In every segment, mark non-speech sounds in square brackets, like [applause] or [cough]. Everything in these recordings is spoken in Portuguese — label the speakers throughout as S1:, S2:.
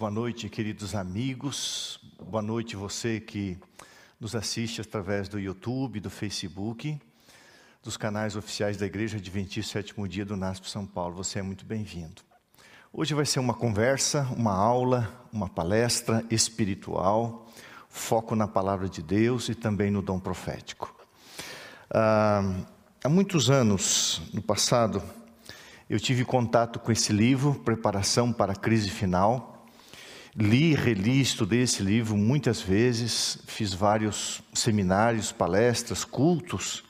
S1: boa noite, queridos amigos, boa noite você que nos assiste através do YouTube, do Facebook, dos canais oficiais da Igreja Adventista Sétimo Dia do NASP São Paulo. Você é muito bem-vindo. Hoje vai ser uma conversa, uma aula, uma palestra espiritual, foco na palavra de Deus e também no dom profético. Ah, há muitos anos, no passado, eu tive contato com esse livro, Preparação para a Crise Final. Li, reli, estudei esse livro muitas vezes, fiz vários seminários, palestras, cultos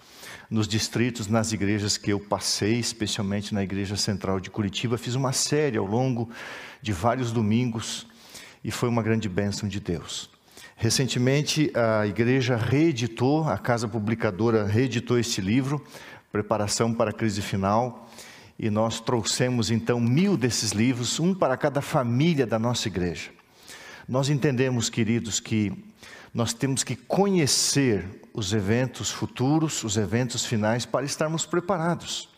S1: nos distritos, nas igrejas que eu passei, especialmente na Igreja Central de Curitiba. Fiz uma série ao longo de vários domingos e foi uma grande bênção de Deus. Recentemente, a igreja reeditou, a casa publicadora reeditou este livro, Preparação para a Crise Final e nós trouxemos então mil desses livros, um para cada família da nossa igreja. Nós entendemos, queridos, que nós temos que conhecer os eventos futuros, os eventos finais, para estarmos preparados.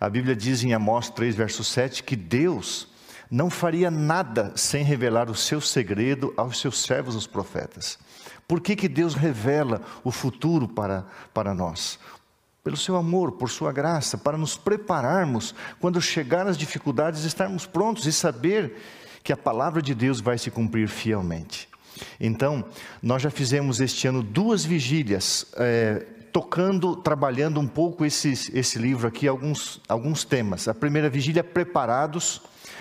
S1: A Bíblia diz em Amós 3, verso 7, que Deus não faria nada sem revelar o seu segredo aos seus servos, os profetas. Por que, que Deus revela o futuro para, para nós? Pelo seu amor, por sua graça, para nos prepararmos quando chegar as dificuldades, estarmos prontos e saber que a palavra de Deus vai se cumprir fielmente. Então, nós já fizemos este ano duas vigílias, é, tocando, trabalhando um pouco esse, esse livro aqui, alguns, alguns temas. A primeira vigília, Preparados,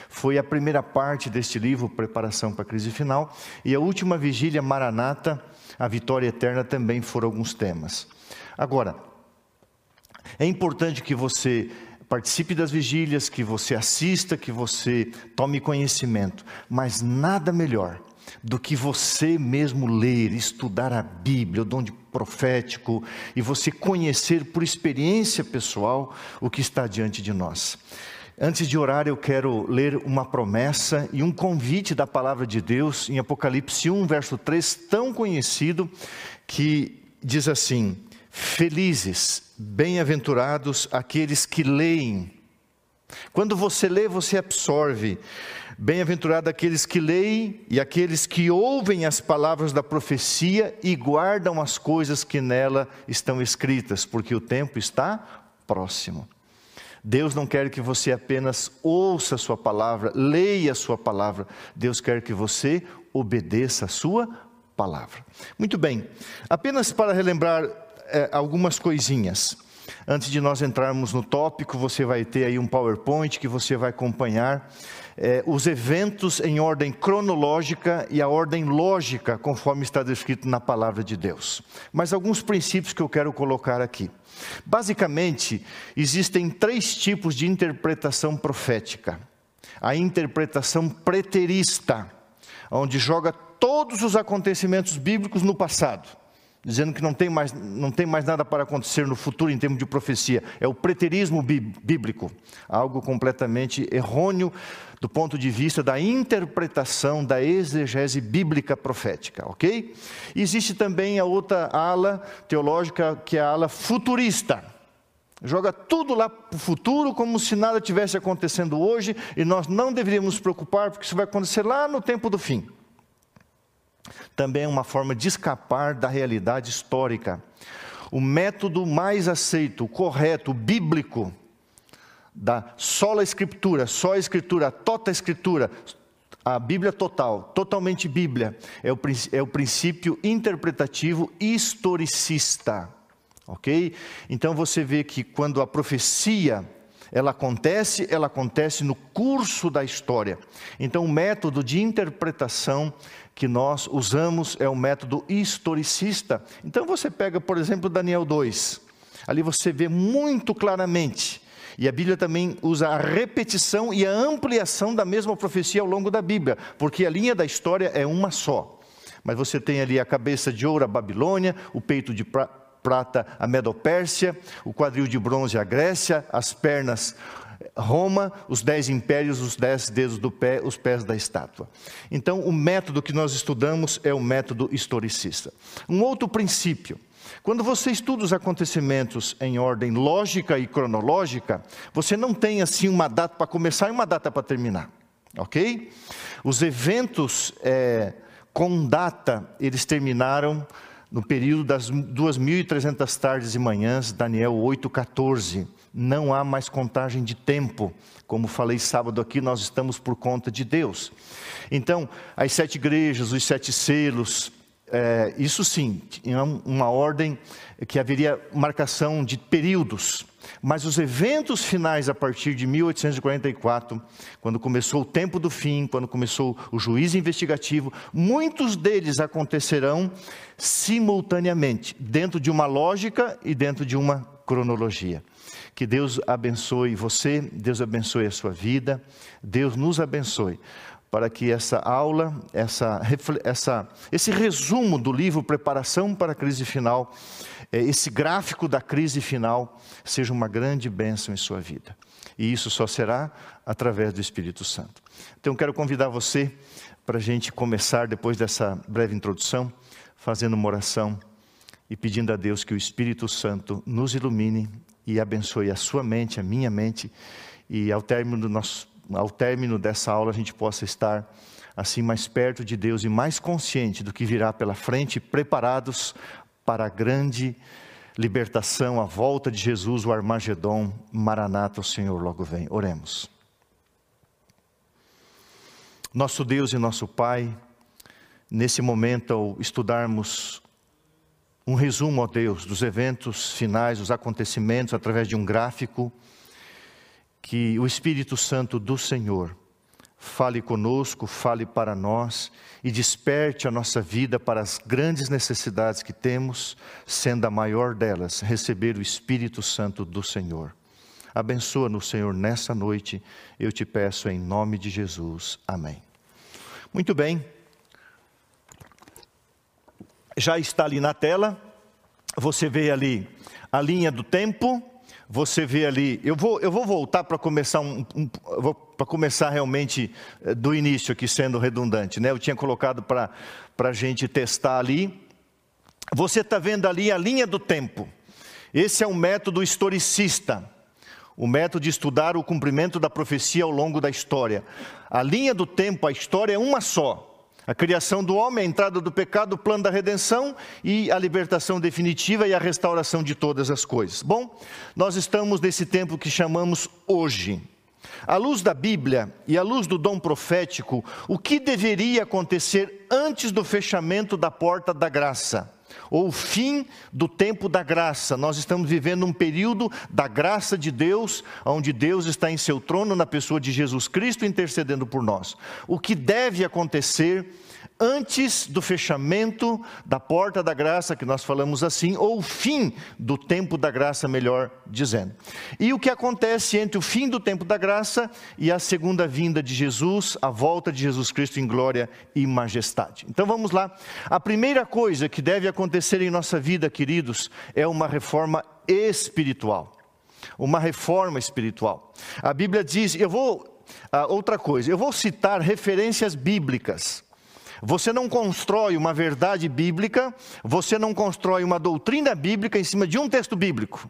S1: foi a primeira parte deste livro, Preparação para a Crise Final, e a última vigília, Maranata, a Vitória Eterna, também foram alguns temas. Agora, é importante que você participe das vigílias, que você assista, que você tome conhecimento, mas nada melhor do que você mesmo ler, estudar a Bíblia, o dom de profético e você conhecer por experiência pessoal o que está diante de nós. Antes de orar, eu quero ler uma promessa e um convite da palavra de Deus em Apocalipse 1, verso 3, tão conhecido, que diz assim: Felizes, bem-aventurados aqueles que leem. Quando você lê, você absorve. Bem-aventurado aqueles que leem e aqueles que ouvem as palavras da profecia e guardam as coisas que nela estão escritas, porque o tempo está próximo. Deus não quer que você apenas ouça a sua palavra, leia a sua palavra. Deus quer que você obedeça a sua palavra. Muito bem, apenas para relembrar é, algumas coisinhas. Antes de nós entrarmos no tópico, você vai ter aí um PowerPoint que você vai acompanhar é, os eventos em ordem cronológica e a ordem lógica, conforme está descrito na palavra de Deus. Mas alguns princípios que eu quero colocar aqui. Basicamente, existem três tipos de interpretação profética: a interpretação preterista, onde joga todos os acontecimentos bíblicos no passado dizendo que não tem, mais, não tem mais nada para acontecer no futuro em termos de profecia. É o preterismo bíblico, algo completamente errôneo do ponto de vista da interpretação da exegese bíblica profética, ok? Existe também a outra ala teológica, que é a ala futurista. Joga tudo lá para o futuro como se nada tivesse acontecendo hoje e nós não deveríamos nos preocupar porque isso vai acontecer lá no tempo do fim também é uma forma de escapar da realidade histórica. O método mais aceito, correto, bíblico, da sola escritura, só a escritura, tota escritura, a Bíblia total, totalmente Bíblia, é o, é o princípio interpretativo historicista. Ok? Então você vê que quando a profecia ela acontece, ela acontece no curso da história. Então, o método de interpretação que nós usamos é o método historicista. Então você pega, por exemplo, Daniel 2. Ali você vê muito claramente. E a Bíblia também usa a repetição e a ampliação da mesma profecia ao longo da Bíblia, porque a linha da história é uma só. Mas você tem ali a cabeça de ouro, a Babilônia, o peito de prata, a Medopérsia, o quadril de bronze, a Grécia, as pernas, Roma, os dez impérios, os dez dedos do pé, os pés da estátua. Então, o método que nós estudamos é o método historicista. Um outro princípio. Quando você estuda os acontecimentos em ordem lógica e cronológica, você não tem assim uma data para começar e uma data para terminar. ok? Os eventos é, com data, eles terminaram no período das 2.300 tardes e manhãs, Daniel 8,14. Não há mais contagem de tempo. Como falei sábado aqui, nós estamos por conta de Deus. Então, as sete igrejas, os sete selos, é, isso sim, tinha uma ordem que haveria marcação de períodos. Mas os eventos finais a partir de 1844, quando começou o tempo do fim, quando começou o juízo investigativo, muitos deles acontecerão simultaneamente, dentro de uma lógica e dentro de uma cronologia. Que Deus abençoe você, Deus abençoe a sua vida, Deus nos abençoe para que essa aula, essa, essa, esse resumo do livro Preparação para a Crise Final, é, esse gráfico da crise final, seja uma grande bênção em sua vida. E isso só será através do Espírito Santo. Então, quero convidar você para a gente começar, depois dessa breve introdução, fazendo uma oração e pedindo a Deus que o Espírito Santo nos ilumine e abençoe a sua mente, a minha mente, e ao término do nosso ao término dessa aula a gente possa estar assim mais perto de Deus e mais consciente do que virá pela frente, preparados para a grande libertação, a volta de Jesus, o Armagedon, Maranata, o Senhor logo vem. Oremos. Nosso Deus e nosso Pai, nesse momento, ao estudarmos um resumo, ó Deus, dos eventos finais, dos acontecimentos, através de um gráfico, que o Espírito Santo do Senhor fale conosco, fale para nós e desperte a nossa vida para as grandes necessidades que temos, sendo a maior delas receber o Espírito Santo do Senhor. Abençoa-nos, Senhor, nessa noite, eu te peço em nome de Jesus. Amém. Muito bem. Já está ali na tela, você vê ali a linha do tempo, você vê ali, eu vou, eu vou voltar para começar um, um para começar realmente eh, do início aqui sendo redundante, né? Eu tinha colocado para a gente testar ali. Você está vendo ali a linha do tempo. Esse é um método historicista, o método de estudar o cumprimento da profecia ao longo da história. A linha do tempo, a história é uma só. A criação do homem, a entrada do pecado, o plano da redenção e a libertação definitiva e a restauração de todas as coisas. Bom, nós estamos nesse tempo que chamamos hoje. À luz da Bíblia e à luz do dom profético, o que deveria acontecer antes do fechamento da porta da graça? Ou o fim do tempo da graça. Nós estamos vivendo um período da graça de Deus, onde Deus está em seu trono na pessoa de Jesus Cristo intercedendo por nós. O que deve acontecer antes do fechamento da porta da graça, que nós falamos assim, ou o fim do tempo da graça, melhor dizendo. E o que acontece entre o fim do tempo da graça e a segunda vinda de Jesus, a volta de Jesus Cristo em glória e majestade. Então vamos lá. A primeira coisa que deve acontecer em nossa vida, queridos, é uma reforma espiritual. Uma reforma espiritual. A Bíblia diz, eu vou. Ah, outra coisa, eu vou citar referências bíblicas você não constrói uma verdade bíblica, você não constrói uma doutrina bíblica em cima de um texto bíblico.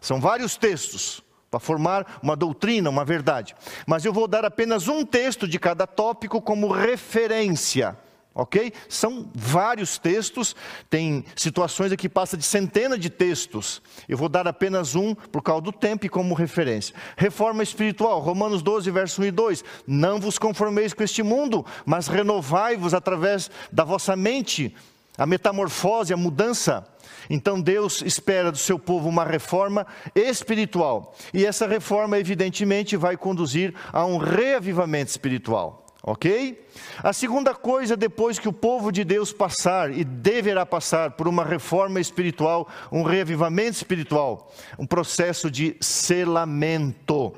S1: São vários textos para formar uma doutrina, uma verdade. Mas eu vou dar apenas um texto de cada tópico como referência ok? São vários textos, tem situações aqui que passa de centenas de textos. Eu vou dar apenas um por causa do tempo e como referência. Reforma espiritual, Romanos 12, verso 1 e 2. Não vos conformeis com este mundo, mas renovai-vos através da vossa mente, a metamorfose, a mudança. Então Deus espera do seu povo uma reforma espiritual. E essa reforma, evidentemente, vai conduzir a um reavivamento espiritual. Ok? A segunda coisa, depois que o povo de Deus passar e deverá passar por uma reforma espiritual, um reavivamento espiritual, um processo de selamento.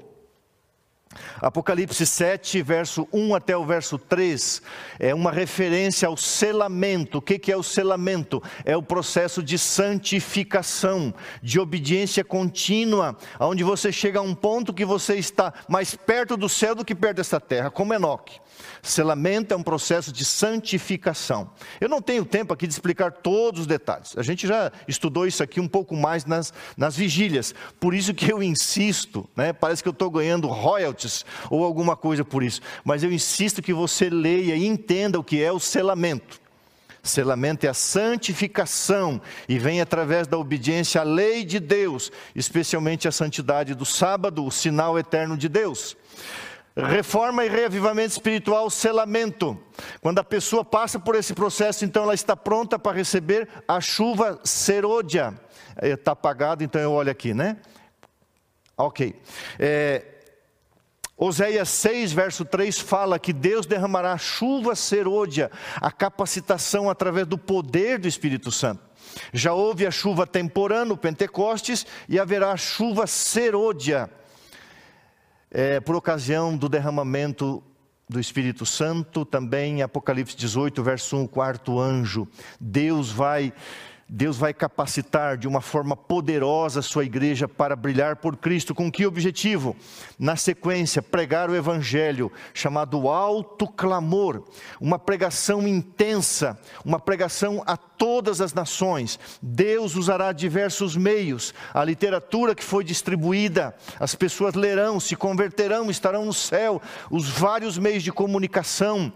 S1: Apocalipse 7, verso 1 até o verso 3, é uma referência ao selamento. O que é o selamento? É o processo de santificação, de obediência contínua, onde você chega a um ponto que você está mais perto do céu do que perto dessa terra, como Enoque. Selamento é um processo de santificação. Eu não tenho tempo aqui de explicar todos os detalhes. A gente já estudou isso aqui um pouco mais nas, nas vigílias. Por isso que eu insisto, né? parece que eu estou ganhando royalties ou alguma coisa por isso. Mas eu insisto que você leia e entenda o que é o selamento. Selamento é a santificação e vem através da obediência à lei de Deus, especialmente a santidade do sábado, o sinal eterno de Deus. Reforma e reavivamento espiritual, selamento. Quando a pessoa passa por esse processo, então ela está pronta para receber a chuva serôdia. Está apagado, então eu olho aqui, né? Ok. É, Oséias 6, verso 3 fala que Deus derramará chuva serôdia, a capacitação através do poder do Espírito Santo. Já houve a chuva temporã no Pentecostes e haverá a chuva serôdia é, por ocasião do derramamento do Espírito Santo, também Apocalipse 18, verso 1, o quarto anjo. Deus vai Deus vai capacitar de uma forma poderosa a sua igreja para brilhar por Cristo. Com que objetivo? Na sequência, pregar o evangelho, chamado alto clamor, uma pregação intensa, uma pregação a todas as nações. Deus usará diversos meios, a literatura que foi distribuída, as pessoas lerão, se converterão, estarão no céu, os vários meios de comunicação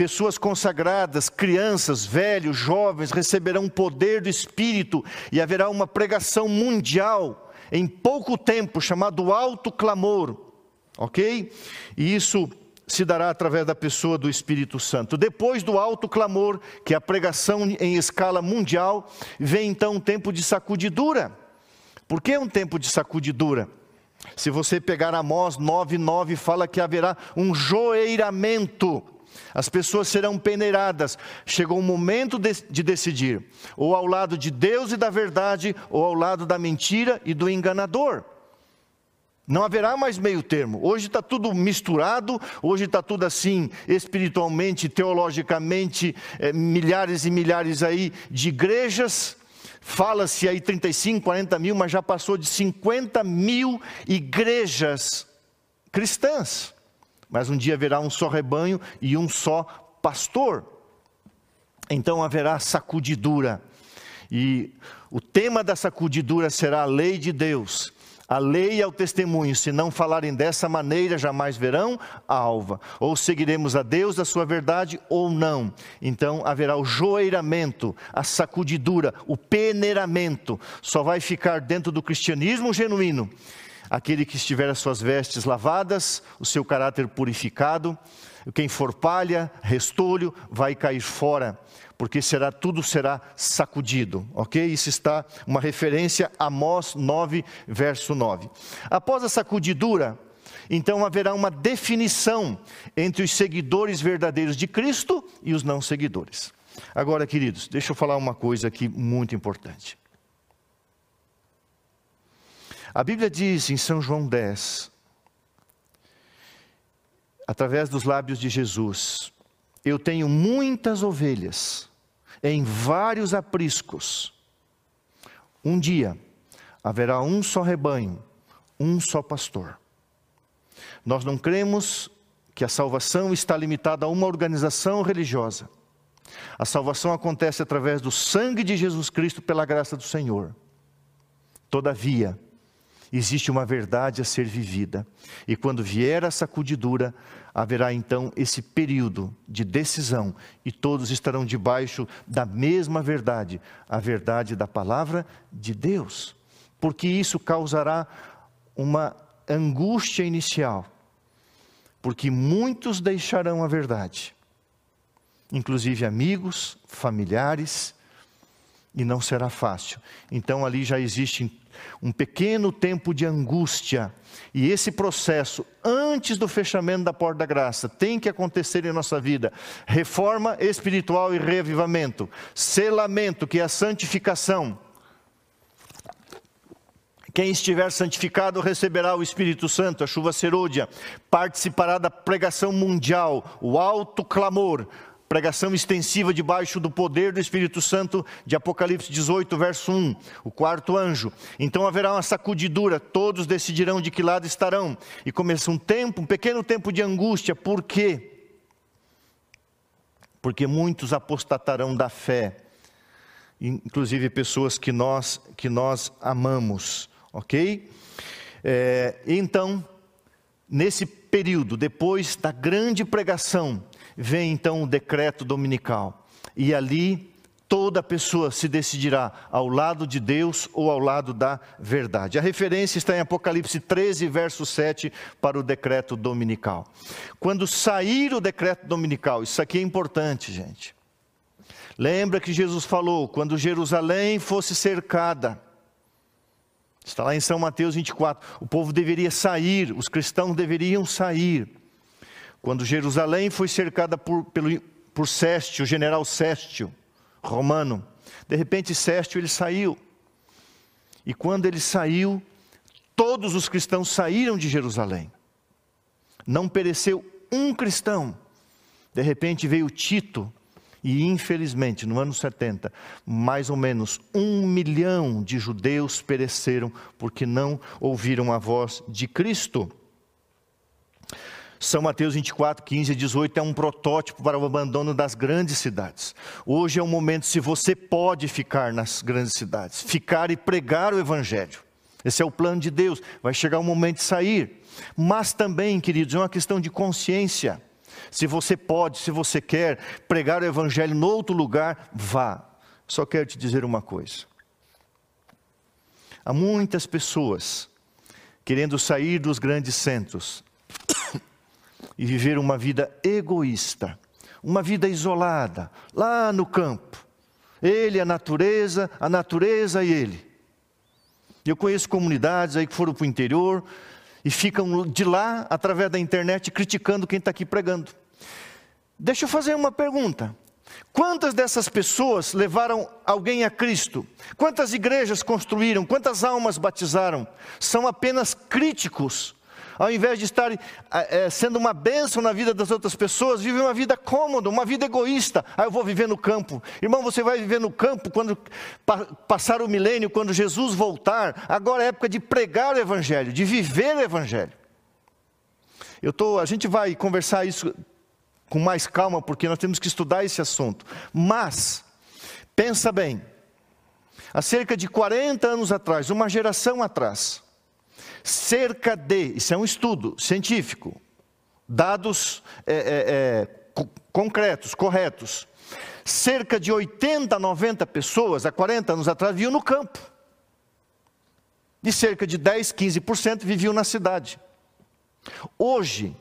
S1: Pessoas consagradas, crianças, velhos, jovens receberão o poder do Espírito e haverá uma pregação mundial em pouco tempo, chamado alto clamor, ok? E isso se dará através da pessoa do Espírito Santo. Depois do alto clamor, que é a pregação em escala mundial, vem então um tempo de sacudidura. Por que um tempo de sacudidura? Se você pegar Amós 9,9, fala que haverá um joeiramento as pessoas serão peneiradas. Chegou o momento de, de, decidir: ou ao lado de Deus e da verdade, ou ao lado da mentira e do enganador. Não haverá mais meio termo. Hoje está tudo misturado, hoje está tudo assim, espiritualmente, teologicamente, é, milhares e milhares aí de igrejas. Fala-se aí 35, 40 mil, mas já passou de 50 mil igrejas cristãs mas um dia haverá um só rebanho e um só pastor. Então haverá sacudidura. E o tema da sacudidura será a lei de Deus. A lei é o testemunho, se não falarem dessa maneira, jamais verão a alva. Ou seguiremos a Deus, a sua verdade, ou não. Então haverá o joeiramento, a sacudidura, o peneiramento. Só vai ficar dentro do cristianismo genuíno aquele que estiver as suas vestes lavadas, o seu caráter purificado, quem for palha, restolho, vai cair fora, porque será tudo será sacudido, ok? Isso está uma referência a Amós 9, verso 9. Após a sacudidura, então haverá uma definição entre os seguidores verdadeiros de Cristo e os não seguidores. Agora, queridos, deixa eu falar uma coisa aqui muito importante. A Bíblia diz em São João 10, através dos lábios de Jesus: Eu tenho muitas ovelhas em vários apriscos. Um dia haverá um só rebanho, um só pastor. Nós não cremos que a salvação está limitada a uma organização religiosa. A salvação acontece através do sangue de Jesus Cristo pela graça do Senhor. Todavia, existe uma verdade a ser vivida. E quando vier a sacudidura, haverá então esse período de decisão e todos estarão debaixo da mesma verdade, a verdade da palavra de Deus. Porque isso causará uma angústia inicial. Porque muitos deixarão a verdade, inclusive amigos, familiares, e não será fácil. Então ali já existe um pequeno tempo de angústia. E esse processo, antes do fechamento da porta da graça, tem que acontecer em nossa vida. Reforma espiritual e reavivamento. Selamento, que é a santificação. Quem estiver santificado receberá o Espírito Santo, a chuva serôdia, participará da pregação mundial, o alto clamor, pregação extensiva debaixo do poder do Espírito Santo de Apocalipse 18, verso 1, o quarto anjo. Então haverá uma sacudidura, todos decidirão de que lado estarão. E começa um tempo, um pequeno tempo de angústia, por quê? porque muitos apostatarão da fé, inclusive pessoas que nós, que nós amamos, ok? É, então, nesse período, depois da grande pregação, vem então o decreto dominical, e ali toda pessoa se decidirá ao lado de Deus ou ao lado da verdade. A referência está em Apocalipse 13, verso 7, para o decreto dominical. Quando sair o decreto dominical, isso aqui é importante, gente. Lembra que Jesus falou: quando Jerusalém fosse cercada, está lá em São Mateus 24, o povo deveria sair, os cristãos deveriam sair. Quando Jerusalém foi cercada por, pelo, por Séstio, o general Séstio, romano. De repente, Sérgio ele saiu. E quando ele saiu, todos os cristãos saíram de Jerusalém. Não pereceu um cristão. De repente veio Tito, e infelizmente, no ano 70, mais ou menos um milhão de judeus pereceram porque não ouviram a voz de Cristo. São Mateus 24, 15 e 18 é um protótipo para o abandono das grandes cidades. Hoje é o momento se você pode ficar nas grandes cidades, ficar e pregar o Evangelho. Esse é o plano de Deus. Vai chegar o momento de sair. Mas também, queridos, é uma questão de consciência. Se você pode, se você quer pregar o Evangelho em outro lugar, vá. Só quero te dizer uma coisa. Há muitas pessoas querendo sair dos grandes centros, [coughs] e viver uma vida egoísta, uma vida isolada, lá no campo. Ele, a natureza, a natureza e ele. Eu conheço comunidades aí que foram para o interior e ficam de lá, através da internet, criticando quem está aqui pregando. Deixa eu fazer uma pergunta. Quantas dessas pessoas levaram alguém a Cristo? Quantas igrejas construíram? Quantas almas batizaram? São apenas críticos ao invés de estar é, sendo uma bênção na vida das outras pessoas, vive uma vida cômoda, uma vida egoísta. Ah, eu vou viver no campo. Irmão, você vai viver no campo quando pa, passar o milênio, quando Jesus voltar. Agora é época de pregar o Evangelho, de viver o Evangelho. Eu tô, a gente vai conversar isso com mais calma, porque nós temos que estudar esse assunto. Mas, pensa bem, há cerca de 40 anos atrás, uma geração atrás, cerca de, isso é um estudo científico, dados é, é, é, concretos, corretos, cerca de 80, 90 pessoas, há 40 anos atrás, viviam no campo. E cerca de 10, 15% viviam na cidade. Hoje,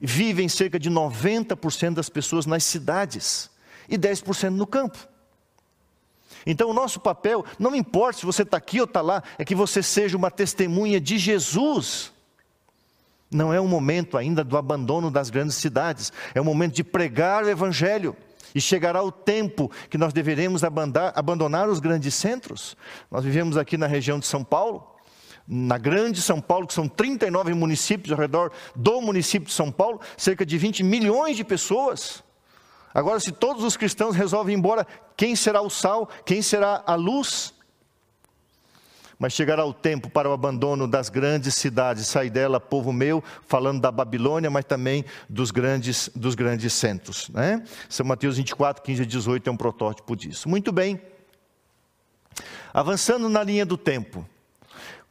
S1: vivem cerca de 90% das pessoas nas cidades e 10% no campo. Então, o nosso papel, não importa se você está aqui ou está lá, é que você seja uma testemunha de Jesus. Não é o momento ainda do abandono das grandes cidades, é o momento de pregar o Evangelho. E chegará o tempo que nós deveremos abandonar os grandes centros. Nós vivemos aqui na região de São Paulo, na grande São Paulo, que são 39 municípios ao redor do município de São Paulo, cerca de 20 milhões de pessoas. Agora, se todos os cristãos resolvem ir embora, quem será o sal? Quem será a luz? Mas chegará o tempo para o abandono das grandes cidades, sai dela, povo meu, falando da Babilônia, mas também dos grandes, dos grandes centros. Né? São Mateus 24, 15 e 18 é um protótipo disso. Muito bem. Avançando na linha do tempo.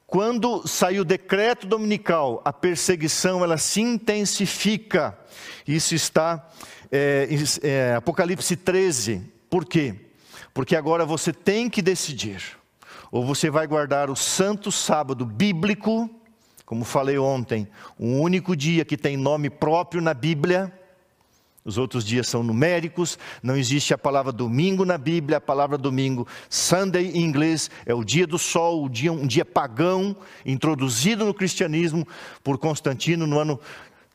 S1: Quando sai o decreto dominical, a perseguição ela se intensifica. Isso está é, é, Apocalipse 13. Por quê? Porque agora você tem que decidir. Ou você vai guardar o santo sábado bíblico, como falei ontem, um único dia que tem nome próprio na Bíblia. Os outros dias são numéricos, não existe a palavra domingo na Bíblia, a palavra domingo, Sunday em inglês, é o dia do sol, dia, um dia pagão, introduzido no cristianismo por Constantino no ano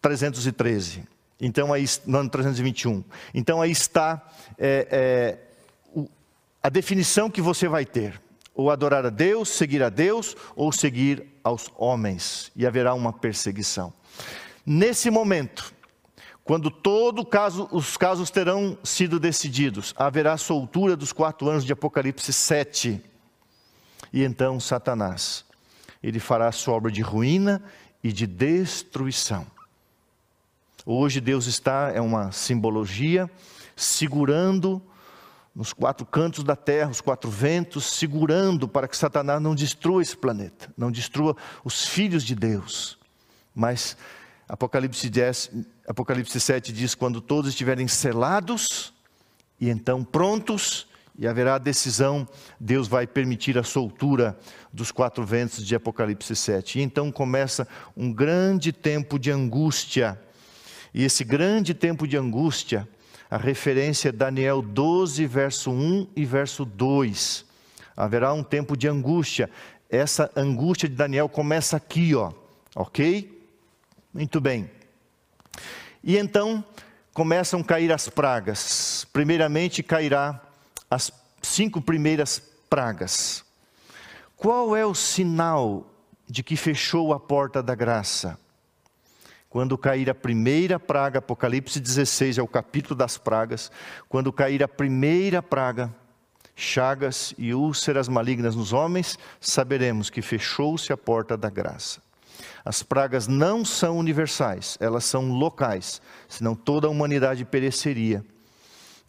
S1: 313. Então aí, no ano 321. Então aí está é, é, a definição que você vai ter: ou adorar a Deus, seguir a Deus, ou seguir aos homens, e haverá uma perseguição. Nesse momento, quando todo caso, os casos terão sido decididos, haverá soltura dos quatro anos de Apocalipse 7. E então Satanás, ele fará sua obra de ruína e de destruição Hoje Deus está, é uma simbologia, segurando nos quatro cantos da terra, os quatro ventos, segurando para que Satanás não destrua esse planeta, não destrua os filhos de Deus. Mas Apocalipse, 10, Apocalipse 7 diz: quando todos estiverem selados e então prontos, e haverá decisão, Deus vai permitir a soltura dos quatro ventos de Apocalipse 7. E então começa um grande tempo de angústia. E esse grande tempo de angústia a referência é Daniel 12, verso 1 e verso 2. Haverá um tempo de angústia. Essa angústia de Daniel começa aqui, ó. Ok? Muito bem. E então começam a cair as pragas. Primeiramente cairá as cinco primeiras pragas. Qual é o sinal de que fechou a porta da graça? Quando cair a primeira praga, Apocalipse 16 é o capítulo das pragas. Quando cair a primeira praga, chagas e úlceras malignas nos homens, saberemos que fechou-se a porta da graça. As pragas não são universais, elas são locais, senão toda a humanidade pereceria.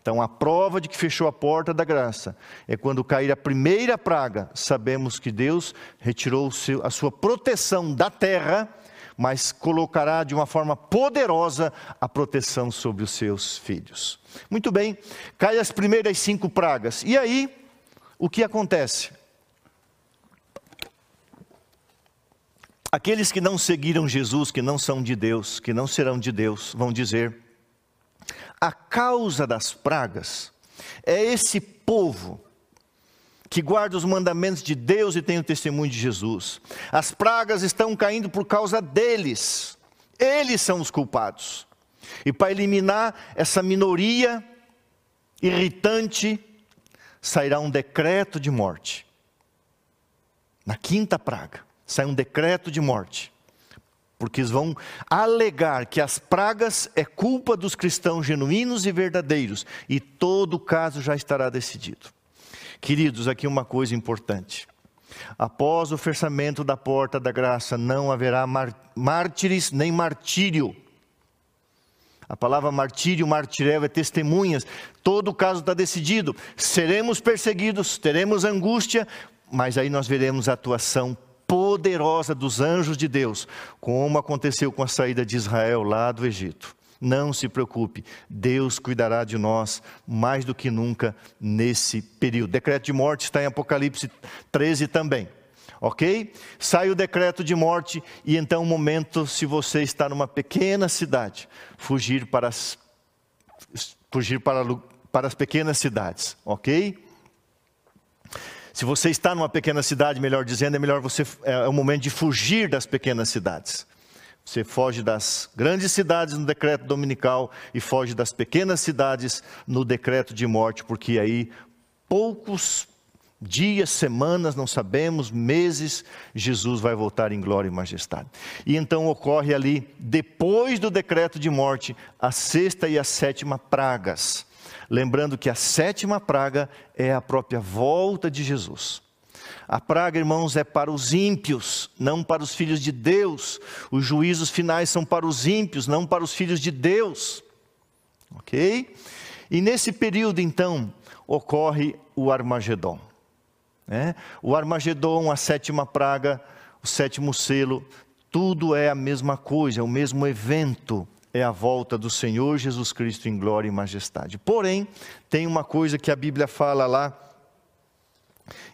S1: Então, a prova de que fechou a porta da graça é quando cair a primeira praga, sabemos que Deus retirou a sua proteção da terra mas colocará de uma forma poderosa a proteção sobre os seus filhos. Muito bem, cai as primeiras cinco pragas. E aí, o que acontece? Aqueles que não seguiram Jesus, que não são de Deus, que não serão de Deus, vão dizer: a causa das pragas é esse povo que guarda os mandamentos de Deus e tem o testemunho de Jesus. As pragas estão caindo por causa deles. Eles são os culpados. E para eliminar essa minoria irritante, sairá um decreto de morte. Na quinta praga, sai um decreto de morte. Porque eles vão alegar que as pragas é culpa dos cristãos genuínos e verdadeiros, e todo o caso já estará decidido. Queridos, aqui uma coisa importante. Após o fechamento da porta da graça, não haverá mártires nem martírio. A palavra martírio, martirel é testemunhas. Todo o caso está decidido. Seremos perseguidos, teremos angústia, mas aí nós veremos a atuação poderosa dos anjos de Deus, como aconteceu com a saída de Israel lá do Egito. Não se preocupe, Deus cuidará de nós mais do que nunca nesse período. Decreto de morte está em Apocalipse 13 também. Ok? Sai o decreto de morte, e então o momento, se você está numa pequena cidade, fugir para as, fugir para, para as pequenas cidades, ok? Se você está numa pequena cidade, melhor dizendo, é melhor você é o momento de fugir das pequenas cidades. Você foge das grandes cidades no decreto dominical e foge das pequenas cidades no decreto de morte, porque aí poucos dias, semanas, não sabemos, meses, Jesus vai voltar em glória e majestade. E então ocorre ali, depois do decreto de morte, a sexta e a sétima pragas. Lembrando que a sétima praga é a própria volta de Jesus. A praga, irmãos, é para os ímpios, não para os filhos de Deus. Os juízos finais são para os ímpios, não para os filhos de Deus. Ok? E nesse período, então, ocorre o Armagedon. Né? O Armagedon, a sétima praga, o sétimo selo, tudo é a mesma coisa, é o mesmo evento. É a volta do Senhor Jesus Cristo em glória e majestade. Porém, tem uma coisa que a Bíblia fala lá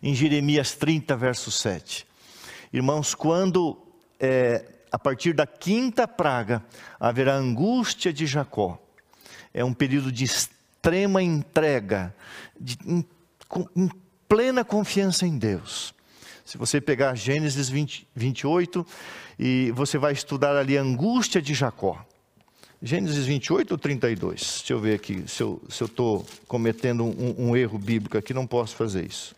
S1: em Jeremias 30, verso 7. Irmãos, quando é, a partir da quinta praga haverá angústia de Jacó, é um período de extrema entrega, de, em, em plena confiança em Deus. Se você pegar Gênesis 20, 28 e você vai estudar ali a angústia de Jacó. Gênesis 28 ou 32? Deixa eu ver aqui, se eu estou cometendo um, um erro bíblico aqui, não posso fazer isso.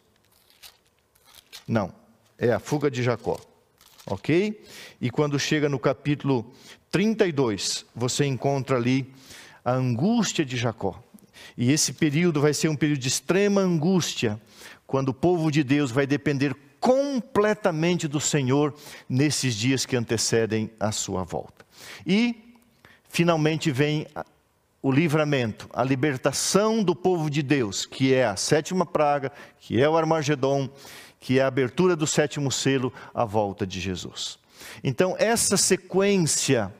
S1: Não, é a fuga de Jacó. Ok? E quando chega no capítulo 32, você encontra ali a angústia de Jacó. E esse período vai ser um período de extrema angústia, quando o povo de Deus vai depender completamente do Senhor nesses dias que antecedem a sua volta. E finalmente vem o livramento, a libertação do povo de Deus, que é a sétima praga, que é o Armagedon, que é a abertura do sétimo selo, a volta de Jesus. Então, essa sequência,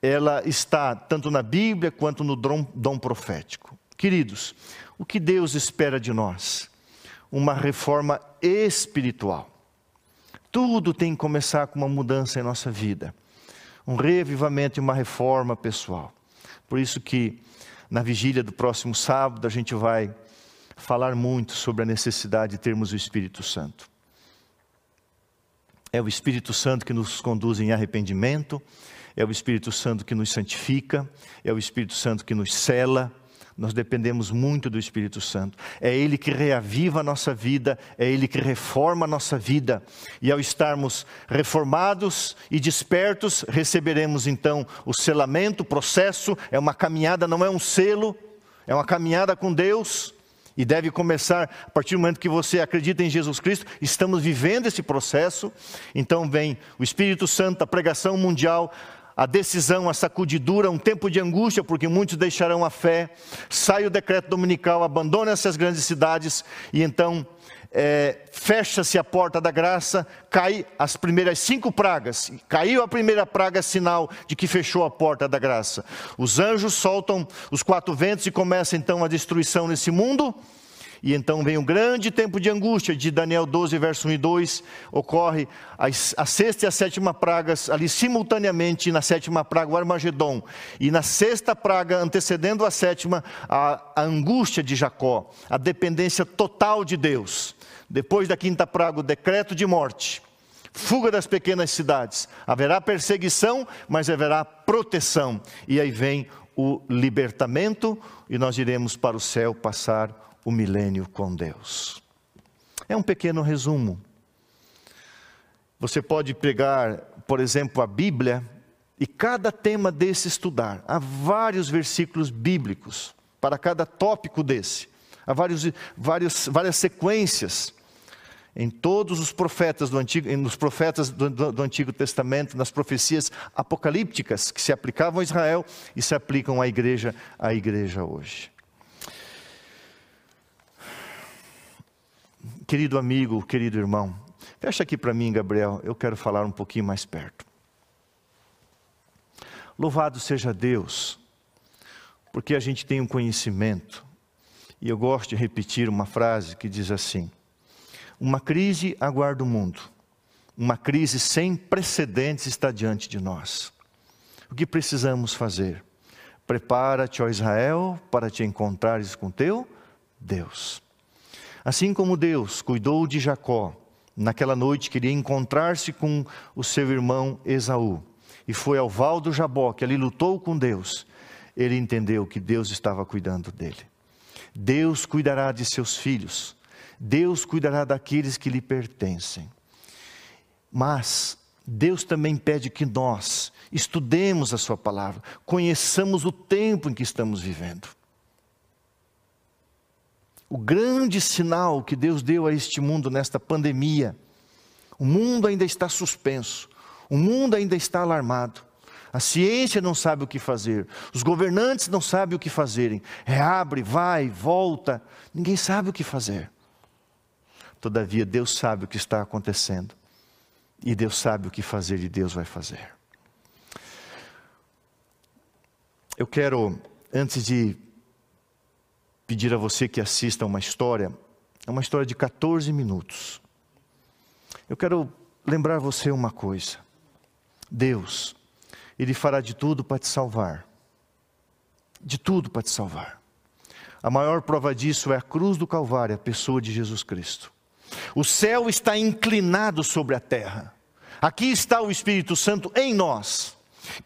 S1: ela está tanto na Bíblia quanto no dom, dom profético. Queridos, o que Deus espera de nós? Uma reforma espiritual. Tudo tem que começar com uma mudança em nossa vida, um reavivamento e uma reforma pessoal. Por isso que na vigília do próximo sábado a gente vai falar muito sobre a necessidade de termos o Espírito Santo. É o Espírito Santo que nos conduz em arrependimento, é o Espírito Santo que nos santifica, é o Espírito Santo que nos cela, nós dependemos muito do Espírito Santo. É Ele que reaviva a nossa vida, é Ele que reforma a nossa vida. E ao estarmos reformados e despertos, receberemos então o selamento, o processo. É uma caminhada, não é um selo, é uma caminhada com Deus. E deve começar a partir do momento que você acredita em Jesus Cristo, estamos vivendo esse processo. Então vem o Espírito Santo, a pregação mundial, a decisão, a sacudidura, um tempo de angústia, porque muitos deixarão a fé. Sai o decreto dominical, abandona essas grandes cidades e então é, fecha-se a porta da graça, cai as primeiras cinco pragas. Caiu a primeira praga, sinal de que fechou a porta da graça. Os anjos soltam os quatro ventos e começa então a destruição nesse mundo. E então vem um grande tempo de angústia, de Daniel 12, verso 1 e 2, ocorre a sexta e a sétima pragas ali simultaneamente, na sétima praga o Armagedon, e na sexta praga, antecedendo a sétima, a, a angústia de Jacó, a dependência total de Deus. Depois da quinta praga, o decreto de morte, fuga das pequenas cidades, haverá perseguição, mas haverá proteção, e aí vem o libertamento, e nós iremos para o céu passar o milênio com Deus. É um pequeno resumo. Você pode pegar, por exemplo, a Bíblia e cada tema desse estudar. Há vários versículos bíblicos para cada tópico desse. Há vários, vários, várias sequências em todos os profetas do Antigo, nos profetas do, do, do, Antigo Testamento, nas profecias apocalípticas que se aplicavam a Israel e se aplicam à igreja, à igreja hoje. Querido amigo, querido irmão, fecha aqui para mim, Gabriel, eu quero falar um pouquinho mais perto. Louvado seja Deus, porque a gente tem um conhecimento, e eu gosto de repetir uma frase que diz assim: Uma crise aguarda o mundo, uma crise sem precedentes está diante de nós. O que precisamos fazer? Prepara-te, ó Israel, para te encontrares com teu Deus. Assim como Deus cuidou de Jacó, naquela noite queria encontrar-se com o seu irmão Esaú, e foi ao val do Jabó, que ali lutou com Deus, ele entendeu que Deus estava cuidando dele. Deus cuidará de seus filhos, Deus cuidará daqueles que lhe pertencem. Mas Deus também pede que nós estudemos a Sua palavra, conheçamos o tempo em que estamos vivendo o grande sinal que Deus deu a este mundo nesta pandemia. O mundo ainda está suspenso, o mundo ainda está alarmado. A ciência não sabe o que fazer, os governantes não sabem o que fazerem. Reabre, vai, volta, ninguém sabe o que fazer. Todavia, Deus sabe o que está acontecendo, e Deus sabe o que fazer, e Deus vai fazer. Eu quero, antes de pedir a você que assista uma história, é uma história de 14 minutos. Eu quero lembrar você uma coisa. Deus, Ele fará de tudo para te salvar. De tudo para te salvar. A maior prova disso é a cruz do Calvário, a pessoa de Jesus Cristo. O céu está inclinado sobre a terra. Aqui está o Espírito Santo em nós.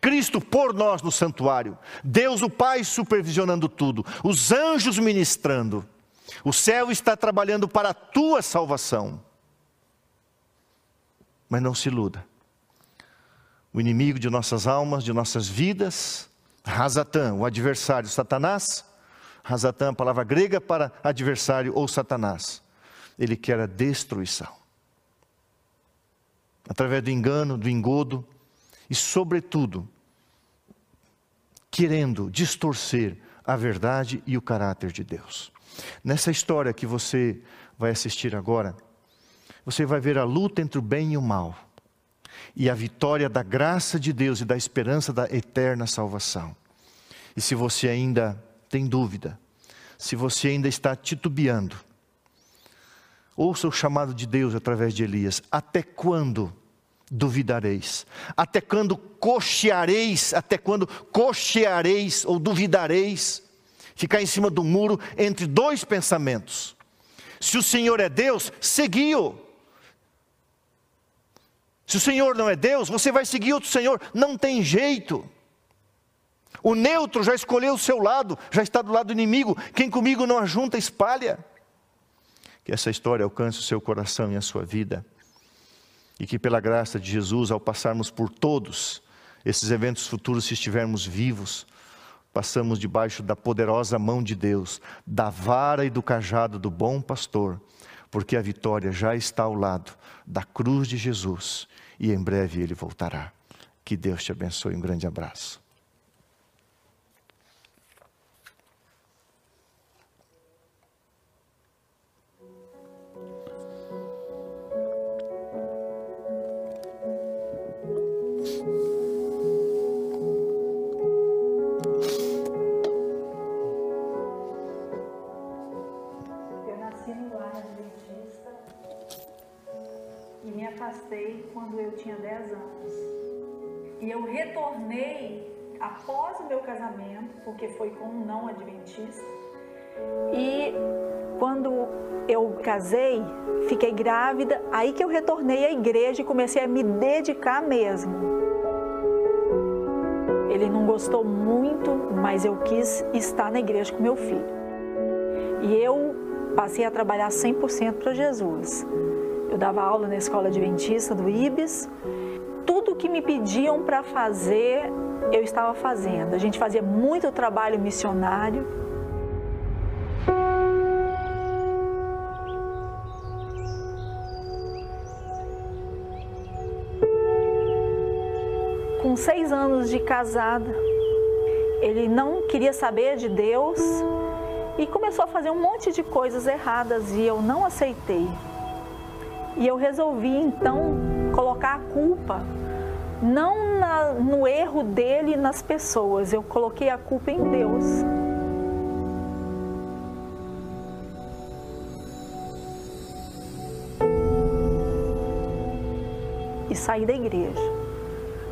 S1: Cristo por nós no santuário, Deus o Pai supervisionando tudo, os anjos ministrando. O céu está trabalhando para a tua salvação. Mas não se iluda. O inimigo de nossas almas, de nossas vidas, Razatã, o adversário, Satanás. Razatã, a palavra grega para adversário ou Satanás. Ele quer a destruição. Através do engano, do engodo, e, sobretudo, querendo distorcer a verdade e o caráter de Deus. Nessa história que você vai assistir agora, você vai ver a luta entre o bem e o mal, e a vitória da graça de Deus e da esperança da eterna salvação. E se você ainda tem dúvida, se você ainda está titubeando, ouça o chamado de Deus através de Elias: até quando duvidareis? Até quando cocheareis? Até quando cocheareis ou duvidareis? Ficar em cima do muro entre dois pensamentos. Se o Senhor é Deus, segui-o. Se o Senhor não é Deus, você vai seguir outro Senhor, não tem jeito. O neutro já escolheu o seu lado, já está do lado do inimigo. Quem comigo não ajunta, espalha. Que essa história alcance o seu coração e a sua vida. E que pela graça de Jesus, ao passarmos por todos esses eventos futuros, se estivermos vivos, passamos debaixo da poderosa mão de Deus, da vara e do cajado do bom pastor, porque a vitória já está ao lado da cruz de Jesus e em breve ele voltará. Que Deus te abençoe. Um grande abraço.
S2: Quando eu tinha 10 anos. E eu retornei após o meu casamento, porque foi com um não adventista. E quando eu casei, fiquei grávida, aí que eu retornei à igreja e comecei a me dedicar mesmo. Ele não gostou muito, mas eu quis estar na igreja com meu filho. E eu passei a trabalhar 100% para Jesus. Eu dava aula na escola adventista do IBES. Tudo que me pediam para fazer, eu estava fazendo. A gente fazia muito trabalho missionário. Com seis anos de casada, ele não queria saber de Deus e começou a fazer um monte de coisas erradas e eu não aceitei. E eu resolvi então colocar a culpa não na, no erro dele nas pessoas, eu coloquei a culpa em Deus. E saí da igreja,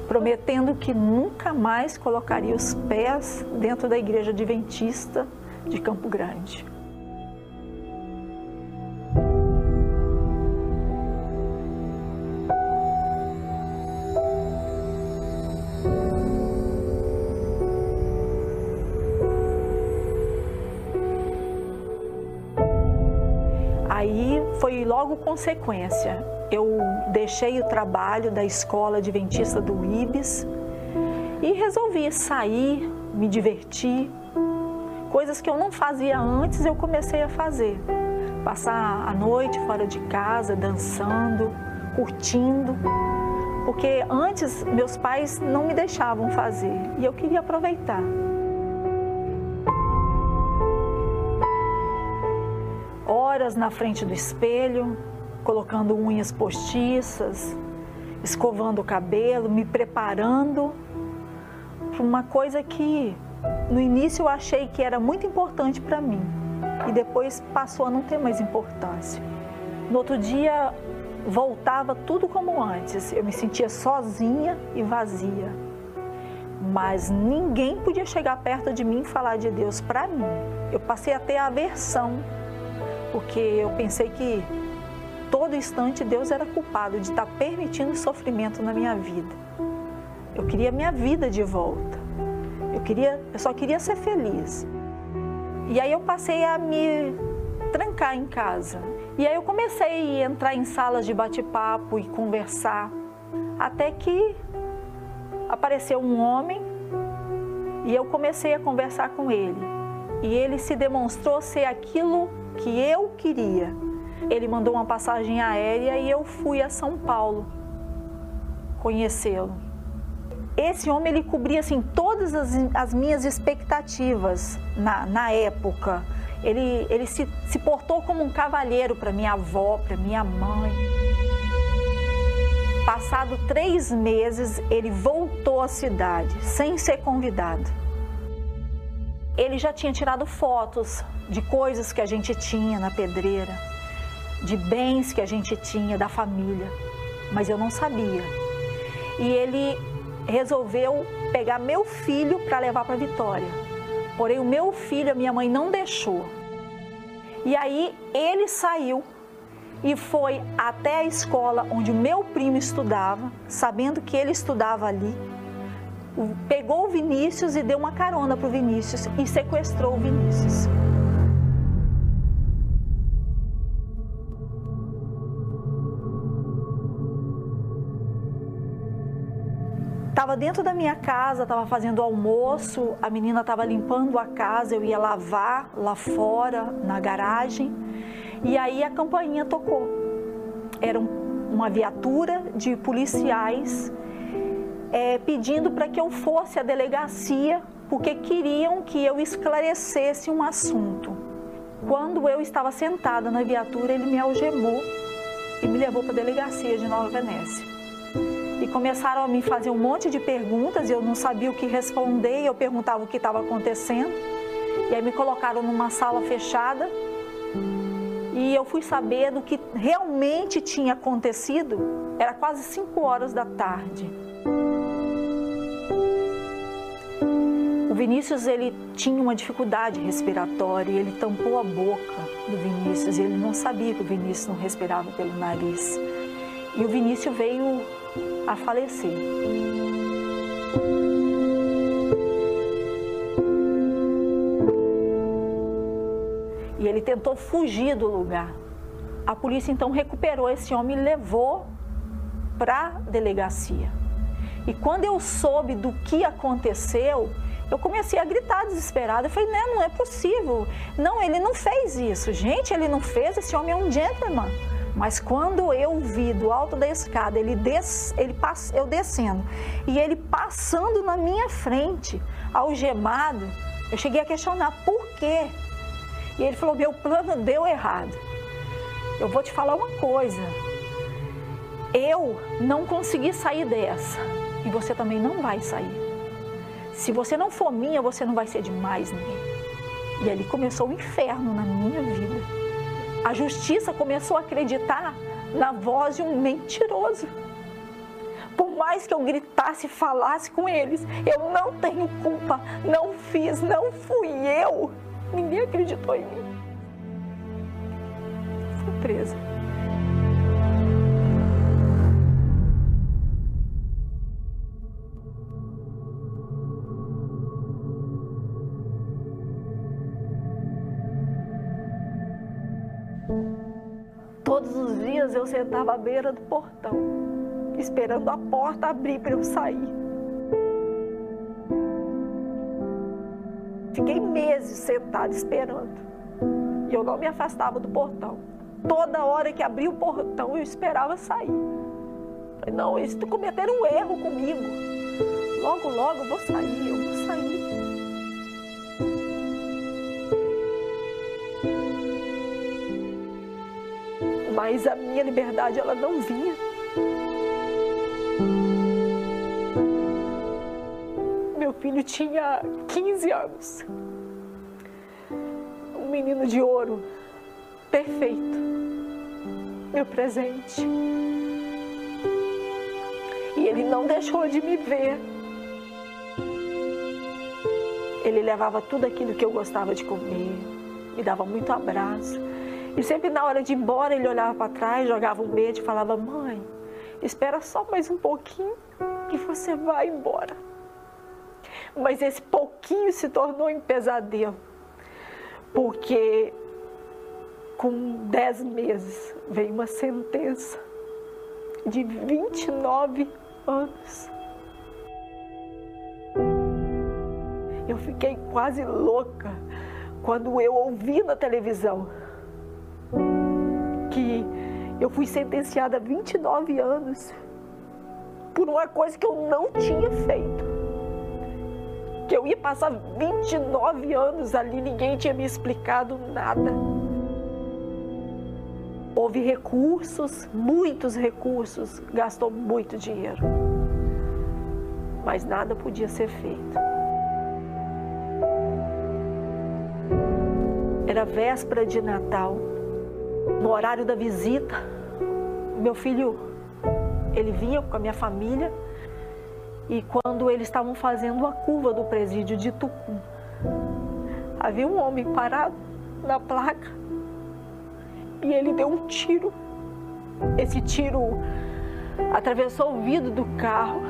S2: prometendo que nunca mais colocaria os pés dentro da igreja adventista de Campo Grande. Consequência. Eu deixei o trabalho da escola adventista do IBES e resolvi sair, me divertir. Coisas que eu não fazia antes, eu comecei a fazer. Passar a noite fora de casa, dançando, curtindo. Porque antes meus pais não me deixavam fazer e eu queria aproveitar. horas na frente do espelho, colocando unhas postiças, escovando o cabelo, me preparando para uma coisa que no início eu achei que era muito importante para mim e depois passou a não ter mais importância. No outro dia voltava tudo como antes, eu me sentia sozinha e vazia. Mas ninguém podia chegar perto de mim e falar de Deus para mim. Eu passei a ter aversão porque eu pensei que todo instante Deus era culpado de estar permitindo sofrimento na minha vida. Eu queria minha vida de volta. Eu queria, eu só queria ser feliz. E aí eu passei a me trancar em casa. E aí eu comecei a entrar em salas de bate-papo e conversar, até que apareceu um homem e eu comecei a conversar com ele. E ele se demonstrou ser aquilo que eu queria. Ele mandou uma passagem aérea e eu fui a São Paulo conhecê-lo. esse homem ele cobria assim todas as, as minhas expectativas na, na época. Ele, ele se, se portou como um cavalheiro para minha avó, para minha mãe. Passado três meses, ele voltou à cidade sem ser convidado. Ele já tinha tirado fotos de coisas que a gente tinha na pedreira, de bens que a gente tinha da família, mas eu não sabia. E ele resolveu pegar meu filho para levar para Vitória. Porém, o meu filho, a minha mãe não deixou. E aí ele saiu e foi até a escola onde o meu primo estudava, sabendo que ele estudava ali. Pegou o Vinícius e deu uma carona para o Vinícius e sequestrou o Vinícius. Estava dentro da minha casa, estava fazendo almoço, a menina estava limpando a casa, eu ia lavar lá fora, na garagem, e aí a campainha tocou. Era uma viatura de policiais é, pedindo para que eu fosse à delegacia, porque queriam que eu esclarecesse um assunto. Quando eu estava sentada na viatura, ele me algemou e me levou para a delegacia de Nova Venécia e começaram a me fazer um monte de perguntas e eu não sabia o que responder. Eu perguntava o que estava acontecendo. E aí me colocaram numa sala fechada e eu fui saber do que realmente tinha acontecido. Era quase 5 horas da tarde. O Vinícius ele tinha uma dificuldade respiratória ele tampou a boca do Vinícius ele não sabia que o Vinícius não respirava pelo nariz. E o Vinícius veio a falecer. E ele tentou fugir do lugar. A polícia então recuperou esse homem e levou para a delegacia. E quando eu soube do que aconteceu, eu comecei a gritar desesperada. Eu falei, não, é possível. Não, ele não fez isso. Gente, ele não fez. Esse homem é um gentleman. Mas quando eu vi do alto da escada, ele, des, ele pass, eu descendo e ele passando na minha frente, algemado, eu cheguei a questionar por quê. E ele falou: meu plano deu errado. Eu vou te falar uma coisa. Eu não consegui sair dessa e você também não vai sair. Se você não for minha, você não vai ser de mais ninguém. E ali começou o inferno na minha vida a justiça começou a acreditar na voz de um mentiroso. Por mais que eu gritasse e falasse com eles, eu não tenho culpa, não fiz, não fui eu. Ninguém acreditou em mim. Fui presa. Todos os dias eu sentava à beira do portão, esperando a porta abrir para eu sair. Fiquei meses sentada esperando. E eu não me afastava do portão. Toda hora que abria o portão, eu esperava sair. Falei, não, eles cometeram um erro comigo. Logo, logo eu vou sair, eu vou sair. Mas a minha liberdade ela não vinha. Meu filho tinha 15 anos. Um menino de ouro, perfeito. Meu presente. E ele não deixou de me ver. Ele levava tudo aquilo que eu gostava de comer, me dava muito abraço e sempre na hora de ir embora, ele olhava para trás, jogava um beijo e falava: Mãe, espera só mais um pouquinho que você vai embora. Mas esse pouquinho se tornou um pesadelo, porque com dez meses veio uma sentença de 29 anos. Eu fiquei quase louca quando eu ouvi na televisão que eu fui sentenciada a 29 anos por uma coisa que eu não tinha feito. Que eu ia passar 29 anos ali, ninguém tinha me explicado nada. Houve recursos, muitos recursos, gastou muito dinheiro. Mas nada podia ser feito. Era véspera de Natal, no horário da visita. Meu filho, ele vinha com a minha família e quando eles estavam fazendo a curva do presídio de Tucum, havia um homem parado na placa e ele deu um tiro. Esse tiro atravessou o vidro do carro,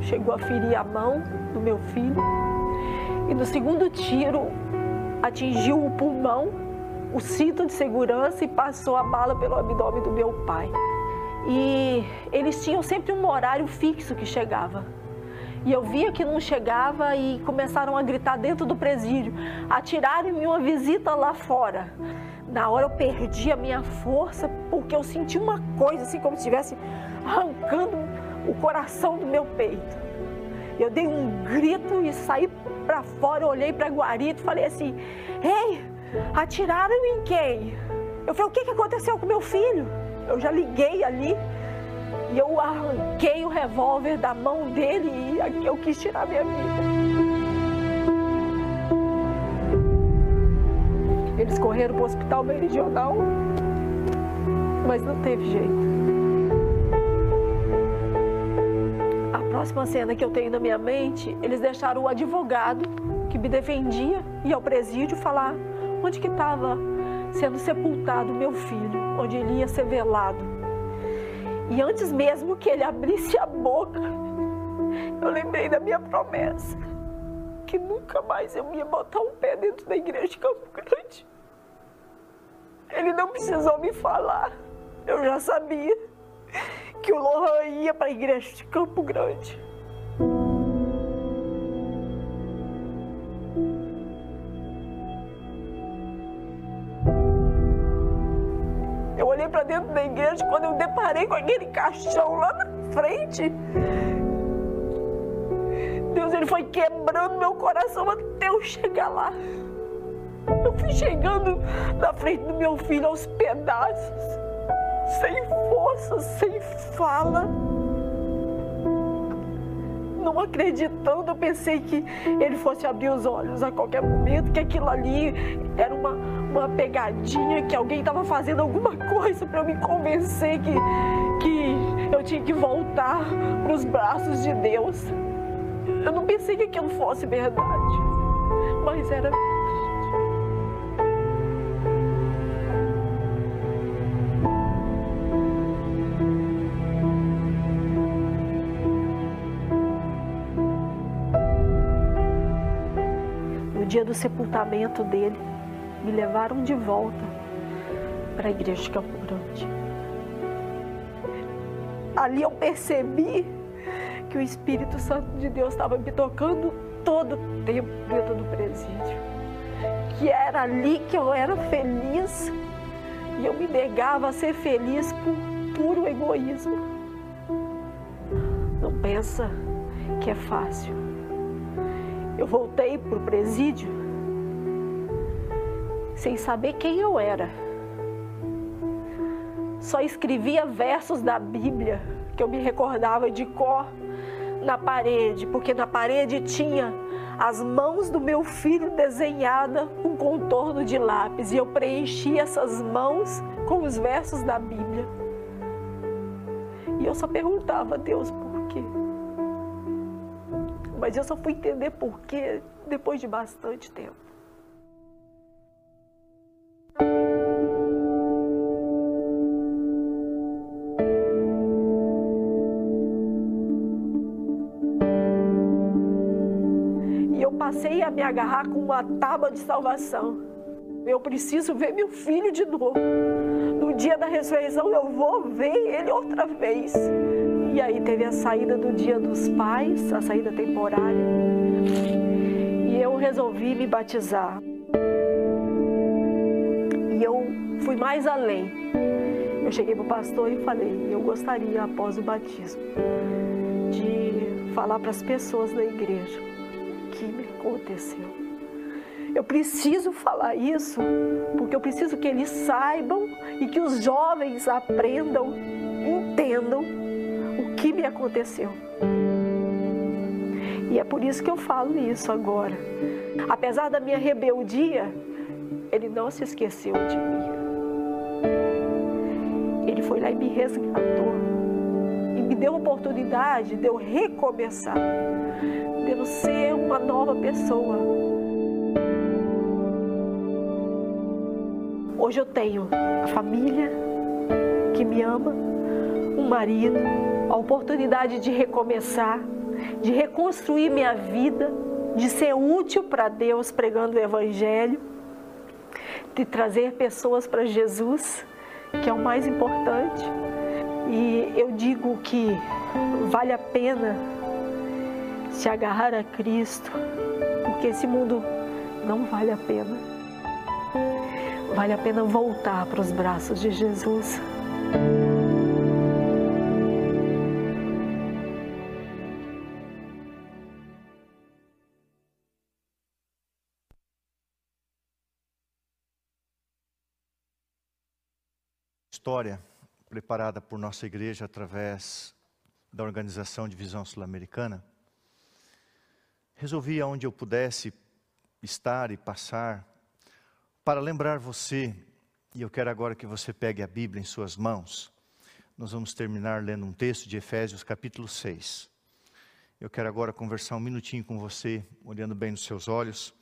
S2: chegou a ferir a mão do meu filho e no segundo tiro atingiu o pulmão, o cinto de segurança e passou a bala pelo abdômen do meu pai. E eles tinham sempre um horário fixo que chegava. E eu via que não chegava e começaram a gritar dentro do presídio, atiraram-me uma visita lá fora. Na hora eu perdi a minha força porque eu senti uma coisa assim como se estivesse arrancando o coração do meu peito. Eu dei um grito e saí para fora, olhei para Guarito e falei assim: Ei, atiraram em quem? Eu falei: O que, que aconteceu com meu filho? Eu já liguei ali e eu arranquei o revólver da mão dele e eu quis tirar minha vida. Eles correram para o hospital meridional, mas não teve jeito. próxima cena que eu tenho na minha mente, eles deixaram o advogado que me defendia ir ao presídio falar onde que estava sendo sepultado meu filho, onde ele ia ser velado. E antes mesmo que ele abrisse a boca, eu lembrei da minha promessa, que nunca mais eu ia botar um pé dentro da igreja de Campo Grande. Ele não precisou me falar, eu já sabia que o Lohan ia para a igreja de Campo Grande. Igreja quando eu deparei com aquele caixão lá na frente. Deus, ele foi quebrando meu coração até eu chegar lá. Eu fui chegando na frente do meu filho aos pedaços sem força, sem fala. Não acreditando, eu pensei que ele fosse abrir os olhos a qualquer momento, que aquilo ali era uma, uma pegadinha, que alguém estava fazendo alguma [laughs] coisa para me convencer que, que eu tinha que voltar para os braços de Deus. Eu não pensei que aquilo fosse verdade, mas era dia do sepultamento dele, me levaram de volta para a igreja de Campo Grande. Ali eu percebi que o Espírito Santo de Deus estava me tocando todo o tempo dentro do presídio. Que era ali que eu era feliz e eu me negava a ser feliz por puro egoísmo. Não pensa que é fácil eu voltei para o presídio sem saber quem eu era. Só escrevia versos da Bíblia que eu me recordava de cor na parede, porque na parede tinha as mãos do meu filho desenhada com contorno de lápis e eu preenchi essas mãos com os versos da Bíblia. E eu só perguntava a Deus por quê mas eu só fui entender por quê depois de bastante tempo. E eu passei a me agarrar com uma tábua de salvação. Eu preciso ver meu filho de novo. No dia da ressurreição eu vou ver ele outra vez. E aí teve a saída do Dia dos Pais, a saída temporária. E eu resolvi me batizar. Eu fui mais além. Eu cheguei para o pastor e falei: eu gostaria, após o batismo, de falar para as pessoas da igreja o que me aconteceu. Eu preciso falar isso, porque eu preciso que eles saibam e que os jovens aprendam, entendam o que me aconteceu. E é por isso que eu falo isso agora. Apesar da minha rebeldia, ele não se esqueceu de mim. Ele foi lá e me resgatou. E me deu a oportunidade de eu recomeçar, de eu ser uma nova pessoa. Hoje eu tenho a família que me ama, um marido, a oportunidade de recomeçar, de reconstruir minha vida, de ser útil para Deus pregando o Evangelho, de trazer pessoas para Jesus, que é o mais importante. E eu digo que vale a pena se agarrar a Cristo, porque esse mundo não vale a pena vale a pena voltar para os braços de Jesus.
S1: História preparada por nossa igreja através da organização de Visão Sul-Americana. Resolvi aonde eu pudesse estar e passar para lembrar você, e eu quero agora que você pegue a Bíblia em suas mãos, nós vamos terminar lendo um texto de Efésios capítulo 6. Eu quero agora conversar um minutinho com você, olhando bem nos seus olhos.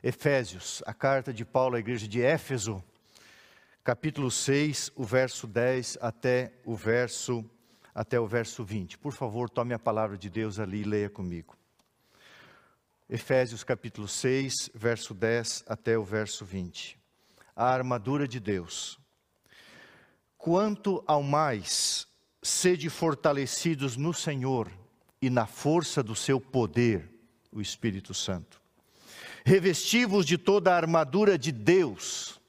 S1: Efésios, a carta de Paulo à igreja de Éfeso, capítulo 6, o verso 10 até o verso até o verso 20. Por favor, tome a palavra de Deus ali e leia comigo. Efésios capítulo 6, verso 10 até o verso 20. A armadura de Deus. Quanto ao mais, sede fortalecidos no Senhor e na força do seu poder, o Espírito Santo. Revestivos de toda a armadura de Deus,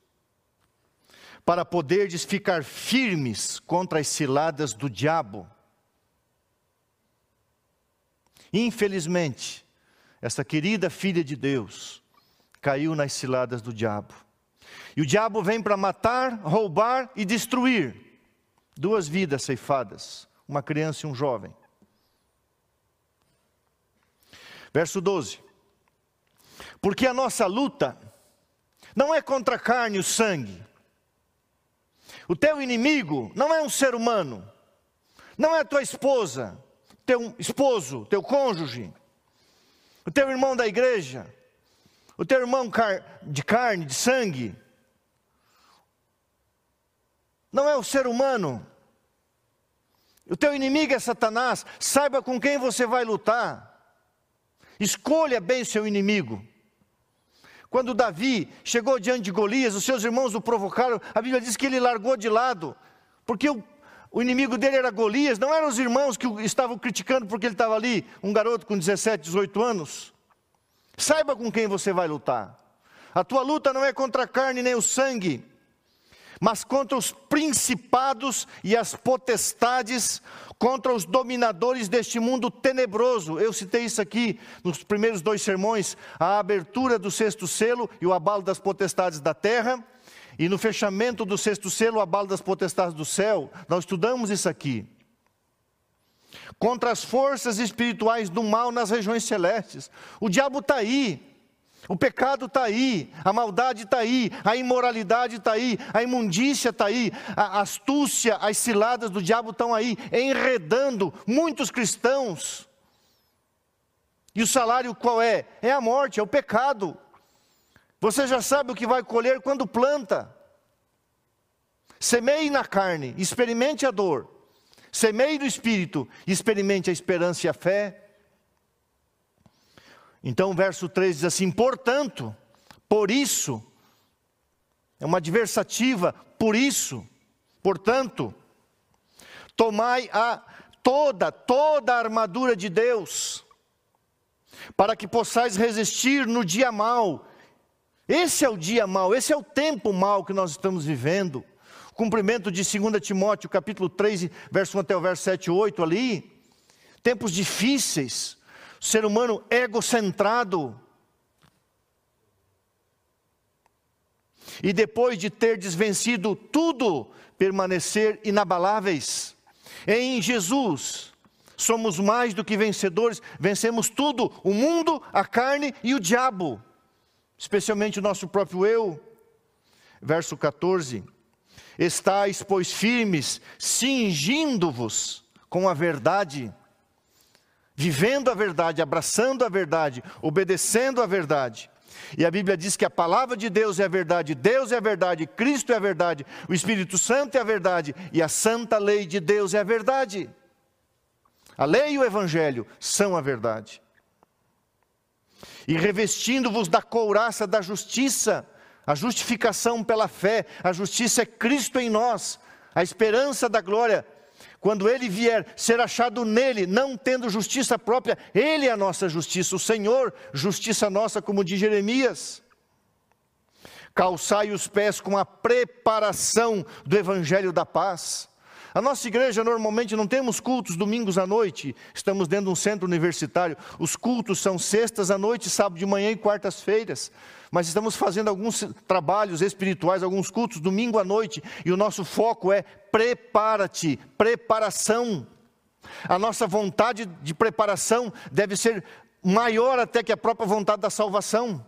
S1: para poderdes ficar firmes contra as ciladas do diabo. Infelizmente, essa querida filha de Deus, caiu nas ciladas do diabo. E o diabo vem para matar, roubar e destruir. Duas vidas ceifadas, uma criança e um jovem. Verso 12. Porque a nossa luta não é contra a carne e o sangue. O teu inimigo não é um ser humano, não é tua esposa, teu esposo, teu cônjuge o teu irmão da igreja, o teu irmão de carne, de sangue, não é o ser humano. O teu inimigo é Satanás. Saiba com quem você vai lutar. Escolha bem seu inimigo. Quando Davi chegou diante de Golias, os seus irmãos o provocaram. A Bíblia diz que ele largou de lado, porque o, o inimigo dele era Golias, não eram os irmãos que o estavam criticando porque ele estava ali, um garoto com 17, 18 anos. Saiba com quem você vai lutar. A tua luta não é contra a carne nem o sangue, mas contra os principados e as potestades, contra os dominadores deste mundo tenebroso. Eu citei isso aqui nos primeiros dois sermões: a abertura do sexto selo e o abalo das potestades da terra. E no fechamento do sexto selo, o abalo das potestades do céu, nós estudamos isso aqui. Contra as forças espirituais do mal nas regiões celestes. O diabo está aí, o pecado está aí, a maldade está aí, a imoralidade está aí, a imundícia está aí, a astúcia, as ciladas do diabo estão aí, enredando muitos cristãos. E o salário qual é? É a morte, é o pecado. Você já sabe o que vai colher quando planta. Semeie na carne, experimente a dor. Semeie no espírito, experimente a esperança e a fé. Então o verso 3 diz assim: portanto, por isso, é uma adversativa, por isso, portanto, tomai a toda, toda a armadura de Deus, para que possais resistir no dia mau esse é o dia mau, esse é o tempo mau que nós estamos vivendo. Cumprimento de 2 Timóteo, capítulo 3, verso 1 até o verso 7 e 8 ali. Tempos difíceis, ser humano egocentrado. E depois de ter desvencido tudo, permanecer inabaláveis. Em Jesus, somos mais do que vencedores, vencemos tudo: o mundo, a carne e o diabo, especialmente o nosso próprio eu. Verso 14: Estais, pois, firmes, cingindo-vos com a verdade, vivendo a verdade, abraçando a verdade, obedecendo a verdade. E a Bíblia diz que a palavra de Deus é a verdade, Deus é a verdade, Cristo é a verdade, o Espírito Santo é a verdade e a santa lei de Deus é a verdade. A lei e o Evangelho são a verdade. E revestindo-vos da couraça da justiça, a justificação pela fé, a justiça é Cristo em nós, a esperança da glória. Quando ele vier, ser achado nele, não tendo justiça própria, ele é a nossa justiça, o Senhor, justiça nossa, como diz Jeremias. Calçai os pés com a preparação do evangelho da paz. A nossa igreja normalmente não temos cultos domingos à noite, estamos dentro de um centro universitário. Os cultos são sextas à noite, sábado de manhã e quartas-feiras. Mas estamos fazendo alguns trabalhos espirituais, alguns cultos domingo à noite, e o nosso foco é prepara-te, preparação. A nossa vontade de preparação deve ser maior até que a própria vontade da salvação.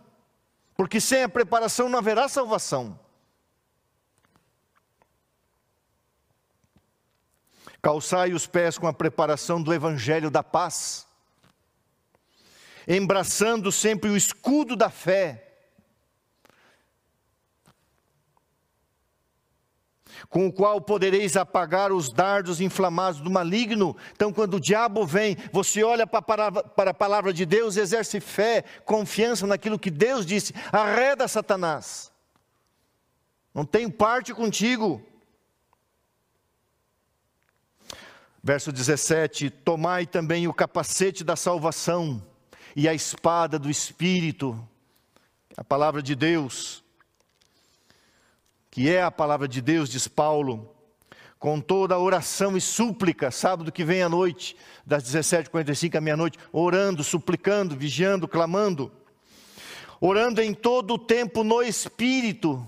S1: Porque sem a preparação não haverá salvação. Calçai os pés com a preparação do evangelho da paz, embraçando sempre o escudo da fé, com o qual podereis apagar os dardos inflamados do maligno. Então, quando o diabo vem, você olha para a palavra, para a palavra de Deus, exerce fé, confiança naquilo que Deus disse, arreda Satanás. Não tenho parte contigo. Verso 17: Tomai também o capacete da salvação e a espada do Espírito, a palavra de Deus, que é a palavra de Deus, diz Paulo, com toda a oração e súplica, sábado que vem à noite, das 17h45 à meia-noite, orando, suplicando, vigiando, clamando, orando em todo o tempo no Espírito.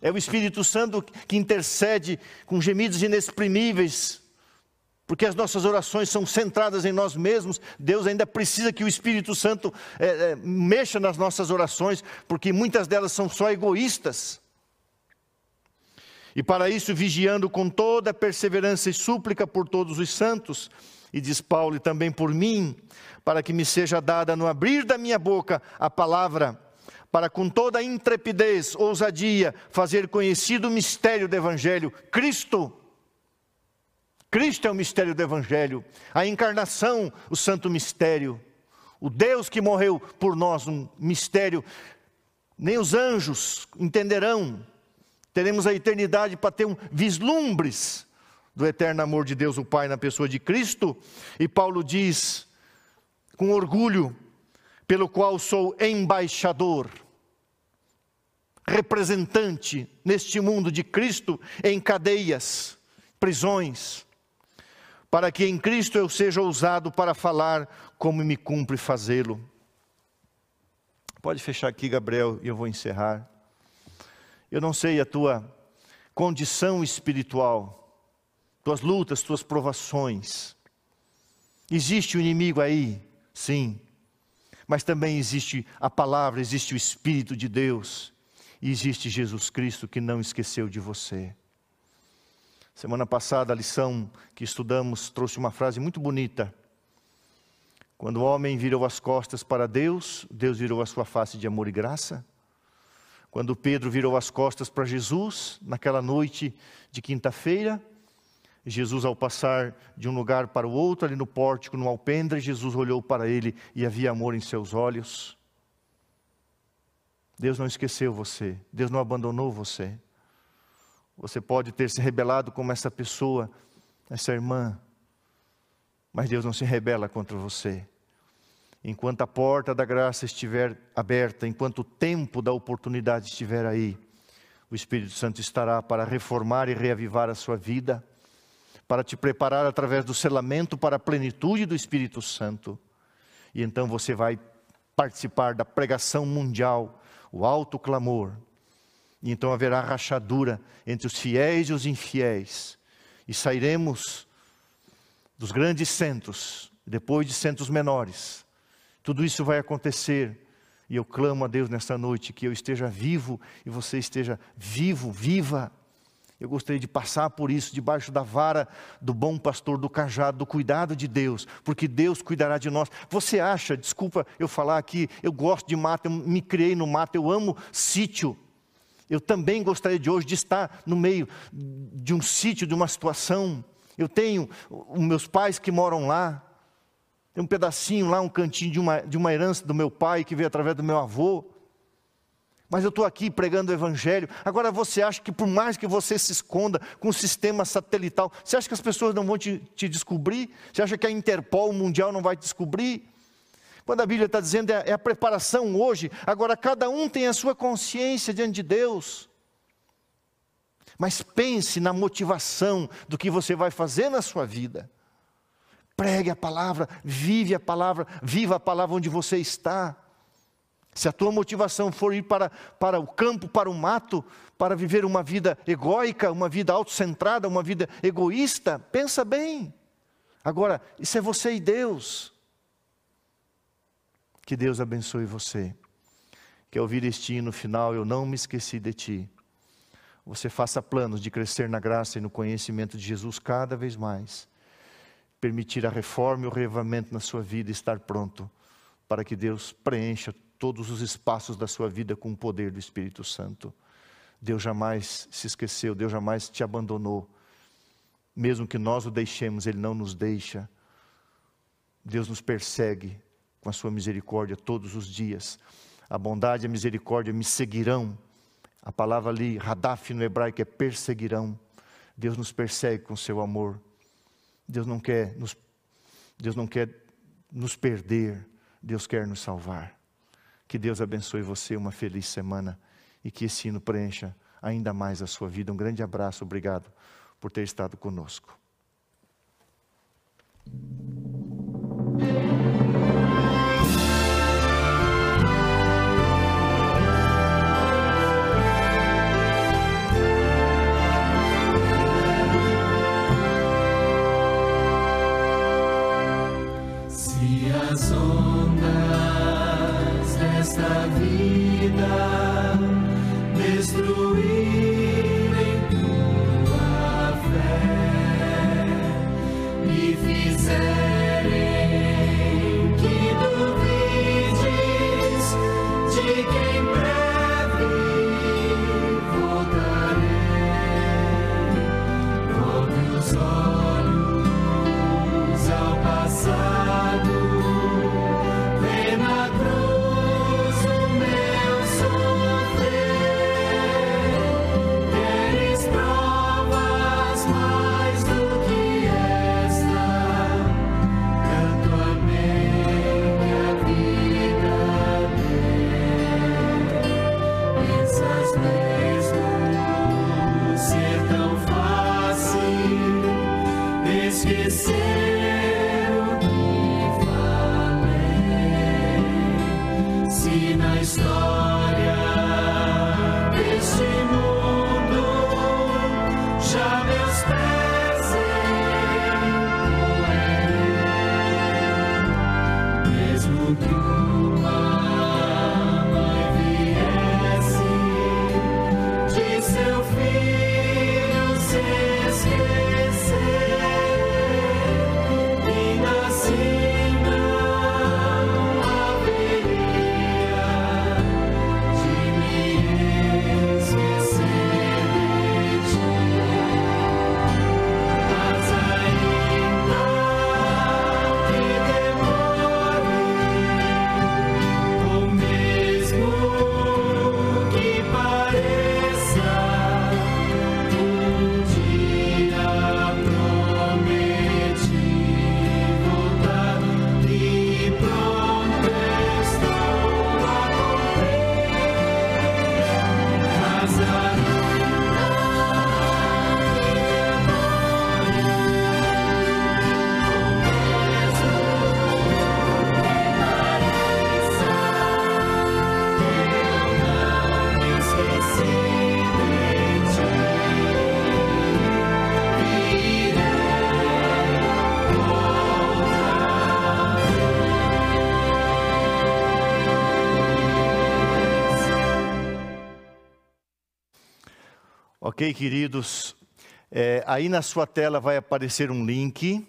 S1: É o Espírito Santo que intercede com gemidos inexprimíveis porque as nossas orações são centradas em nós mesmos, Deus ainda precisa que o Espírito Santo é, é, mexa nas nossas orações, porque muitas delas são só egoístas. E para isso, vigiando com toda perseverança e súplica por todos os santos, e diz Paulo, e também por mim, para que me seja dada no abrir da minha boca a palavra, para com toda intrepidez, ousadia, fazer conhecido o mistério do Evangelho, Cristo Cristo é o mistério do Evangelho, a encarnação, o santo mistério, o Deus que morreu por nós, um mistério, nem os anjos entenderão, teremos a eternidade para ter um vislumbres do eterno amor de Deus, o Pai, na pessoa de Cristo, e Paulo diz, com orgulho, pelo qual sou embaixador, representante neste mundo de Cristo em cadeias, prisões, para que em Cristo eu seja ousado para falar como me cumpre fazê-lo. Pode fechar aqui, Gabriel, e eu vou encerrar. Eu não sei a tua condição espiritual, tuas lutas, tuas provações. Existe o inimigo aí, sim, mas também existe a palavra, existe o Espírito de Deus, e existe Jesus Cristo que não esqueceu de você. Semana passada, a lição que estudamos trouxe uma frase muito bonita. Quando o homem virou as costas para Deus, Deus virou a sua face de amor e graça. Quando Pedro virou as costas para Jesus, naquela noite de quinta-feira, Jesus, ao passar de um lugar para o outro, ali no pórtico, no alpendre, Jesus olhou para ele e havia amor em seus olhos. Deus não esqueceu você, Deus não abandonou você. Você pode ter se rebelado como essa pessoa, essa irmã, mas Deus não se rebela contra você. Enquanto a porta da graça estiver aberta, enquanto o tempo da oportunidade estiver aí, O Espírito Santo estará para reformar e reavivar a sua vida, para te preparar através do selamento para a plenitude do Espírito Santo. E então você vai participar da pregação mundial, o alto clamor. E então haverá rachadura entre os fiéis e os infiéis. E sairemos dos grandes centros, depois de centros menores. Tudo isso vai acontecer e eu clamo a Deus nesta noite que eu esteja vivo e você esteja vivo, viva. Eu gostaria de passar por isso, debaixo da vara do bom pastor, do cajado, do cuidado de Deus, porque Deus cuidará de nós. Você acha, desculpa eu falar aqui, eu gosto de mato, eu me criei no mato, eu amo sítio. Eu também gostaria de hoje de estar no meio de um sítio, de uma situação. Eu tenho meus pais que moram lá, tem um pedacinho lá, um cantinho de uma, de uma herança do meu pai que veio através do meu avô. Mas eu estou aqui pregando o Evangelho. Agora você acha que por mais que você se esconda com o sistema satelital, você acha que as pessoas não vão te, te descobrir? Você acha que a Interpol Mundial não vai te descobrir? Quando a Bíblia está dizendo é, é a preparação hoje, agora cada um tem a sua consciência diante de Deus. Mas pense na motivação do que você vai fazer na sua vida. Pregue a palavra, vive a palavra, viva a palavra onde você está. Se a tua motivação for ir para, para o campo, para o mato, para viver uma vida egóica, uma vida autocentrada, uma vida egoísta, pensa bem. Agora, isso é você e Deus. Que Deus abençoe você. Que ao ouvir este hino final, eu não me esqueci de ti. Você faça planos de crescer na graça e no conhecimento de Jesus cada vez mais permitir a reforma e o reavamento na sua vida e estar pronto para que Deus preencha todos os espaços da sua vida com o poder do Espírito Santo. Deus jamais se esqueceu, Deus jamais te abandonou. Mesmo que nós o deixemos, Ele não nos deixa. Deus nos persegue com a sua misericórdia todos os dias. A bondade e a misericórdia me seguirão. A palavra ali, radaf no hebraico, é perseguirão. Deus nos persegue com seu amor. Deus não quer nos, Deus não quer nos perder, Deus quer nos salvar. Que Deus abençoe você, uma feliz semana e que esse hino preencha ainda mais a sua vida. Um grande abraço, obrigado por ter estado conosco. Ok, queridos? É, aí na sua tela vai aparecer um link.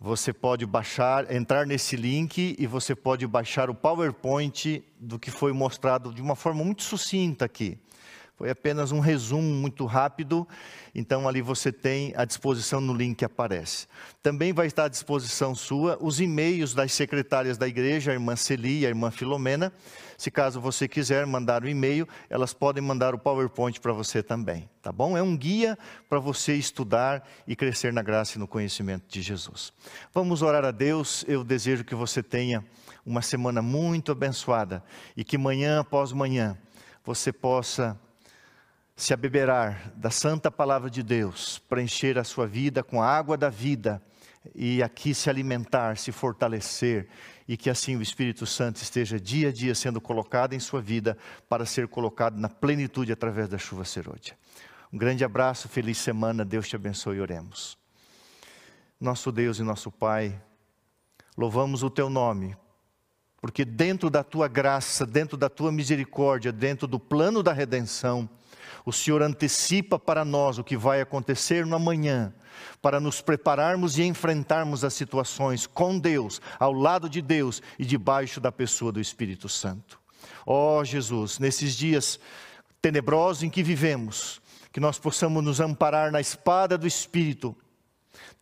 S1: Você pode baixar, entrar nesse link e você pode baixar o PowerPoint do que foi mostrado de uma forma muito sucinta aqui. Foi apenas um resumo muito rápido, então ali você tem à disposição no link que aparece. Também vai estar à disposição sua os e-mails das secretárias da igreja, a irmã Celi e a irmã Filomena. Se caso você quiser mandar o um e-mail, elas podem mandar o PowerPoint para você também, tá bom? É um guia para você estudar e crescer na graça e no conhecimento de Jesus. Vamos orar a Deus. Eu desejo que você tenha uma semana muito abençoada e que manhã após manhã você possa se abeberar da santa palavra de Deus, preencher a sua vida com a água da vida e aqui se alimentar, se fortalecer e que assim o Espírito Santo esteja dia a dia sendo colocado em sua vida para ser colocado na plenitude através da chuva serôdia. Um grande abraço, feliz semana, Deus te abençoe e oremos. Nosso Deus e nosso Pai, louvamos o teu nome, porque dentro da tua graça, dentro da tua misericórdia, dentro do plano da redenção, o Senhor antecipa para nós o que vai acontecer no amanhã, para nos prepararmos e enfrentarmos as situações com Deus, ao lado de Deus e debaixo da pessoa do Espírito Santo. Ó oh, Jesus, nesses dias tenebrosos em que vivemos, que nós possamos nos amparar na espada do Espírito,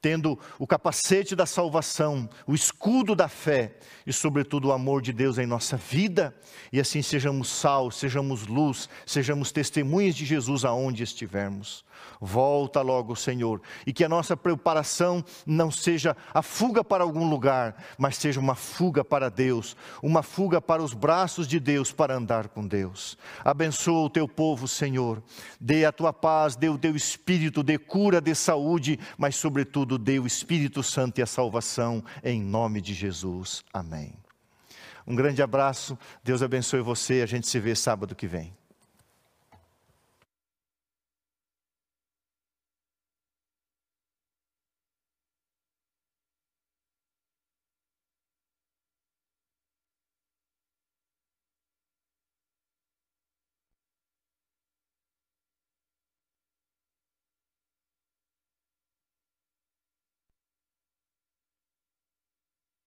S1: tendo o capacete da salvação, o escudo da fé e, sobretudo, o amor de Deus em nossa vida, e assim sejamos sal, sejamos luz, sejamos testemunhas de Jesus aonde estivermos. Volta logo, Senhor, e que a nossa preparação não seja a fuga para algum lugar, mas seja uma fuga para Deus, uma fuga para os braços de Deus para andar com Deus. Abençoa o teu povo, Senhor. Dê a tua paz, dê o teu espírito, dê cura, dê saúde, mas sobretudo dê o Espírito Santo e a salvação em nome de Jesus. Amém. Um grande abraço, Deus abençoe você, a gente se vê sábado que vem.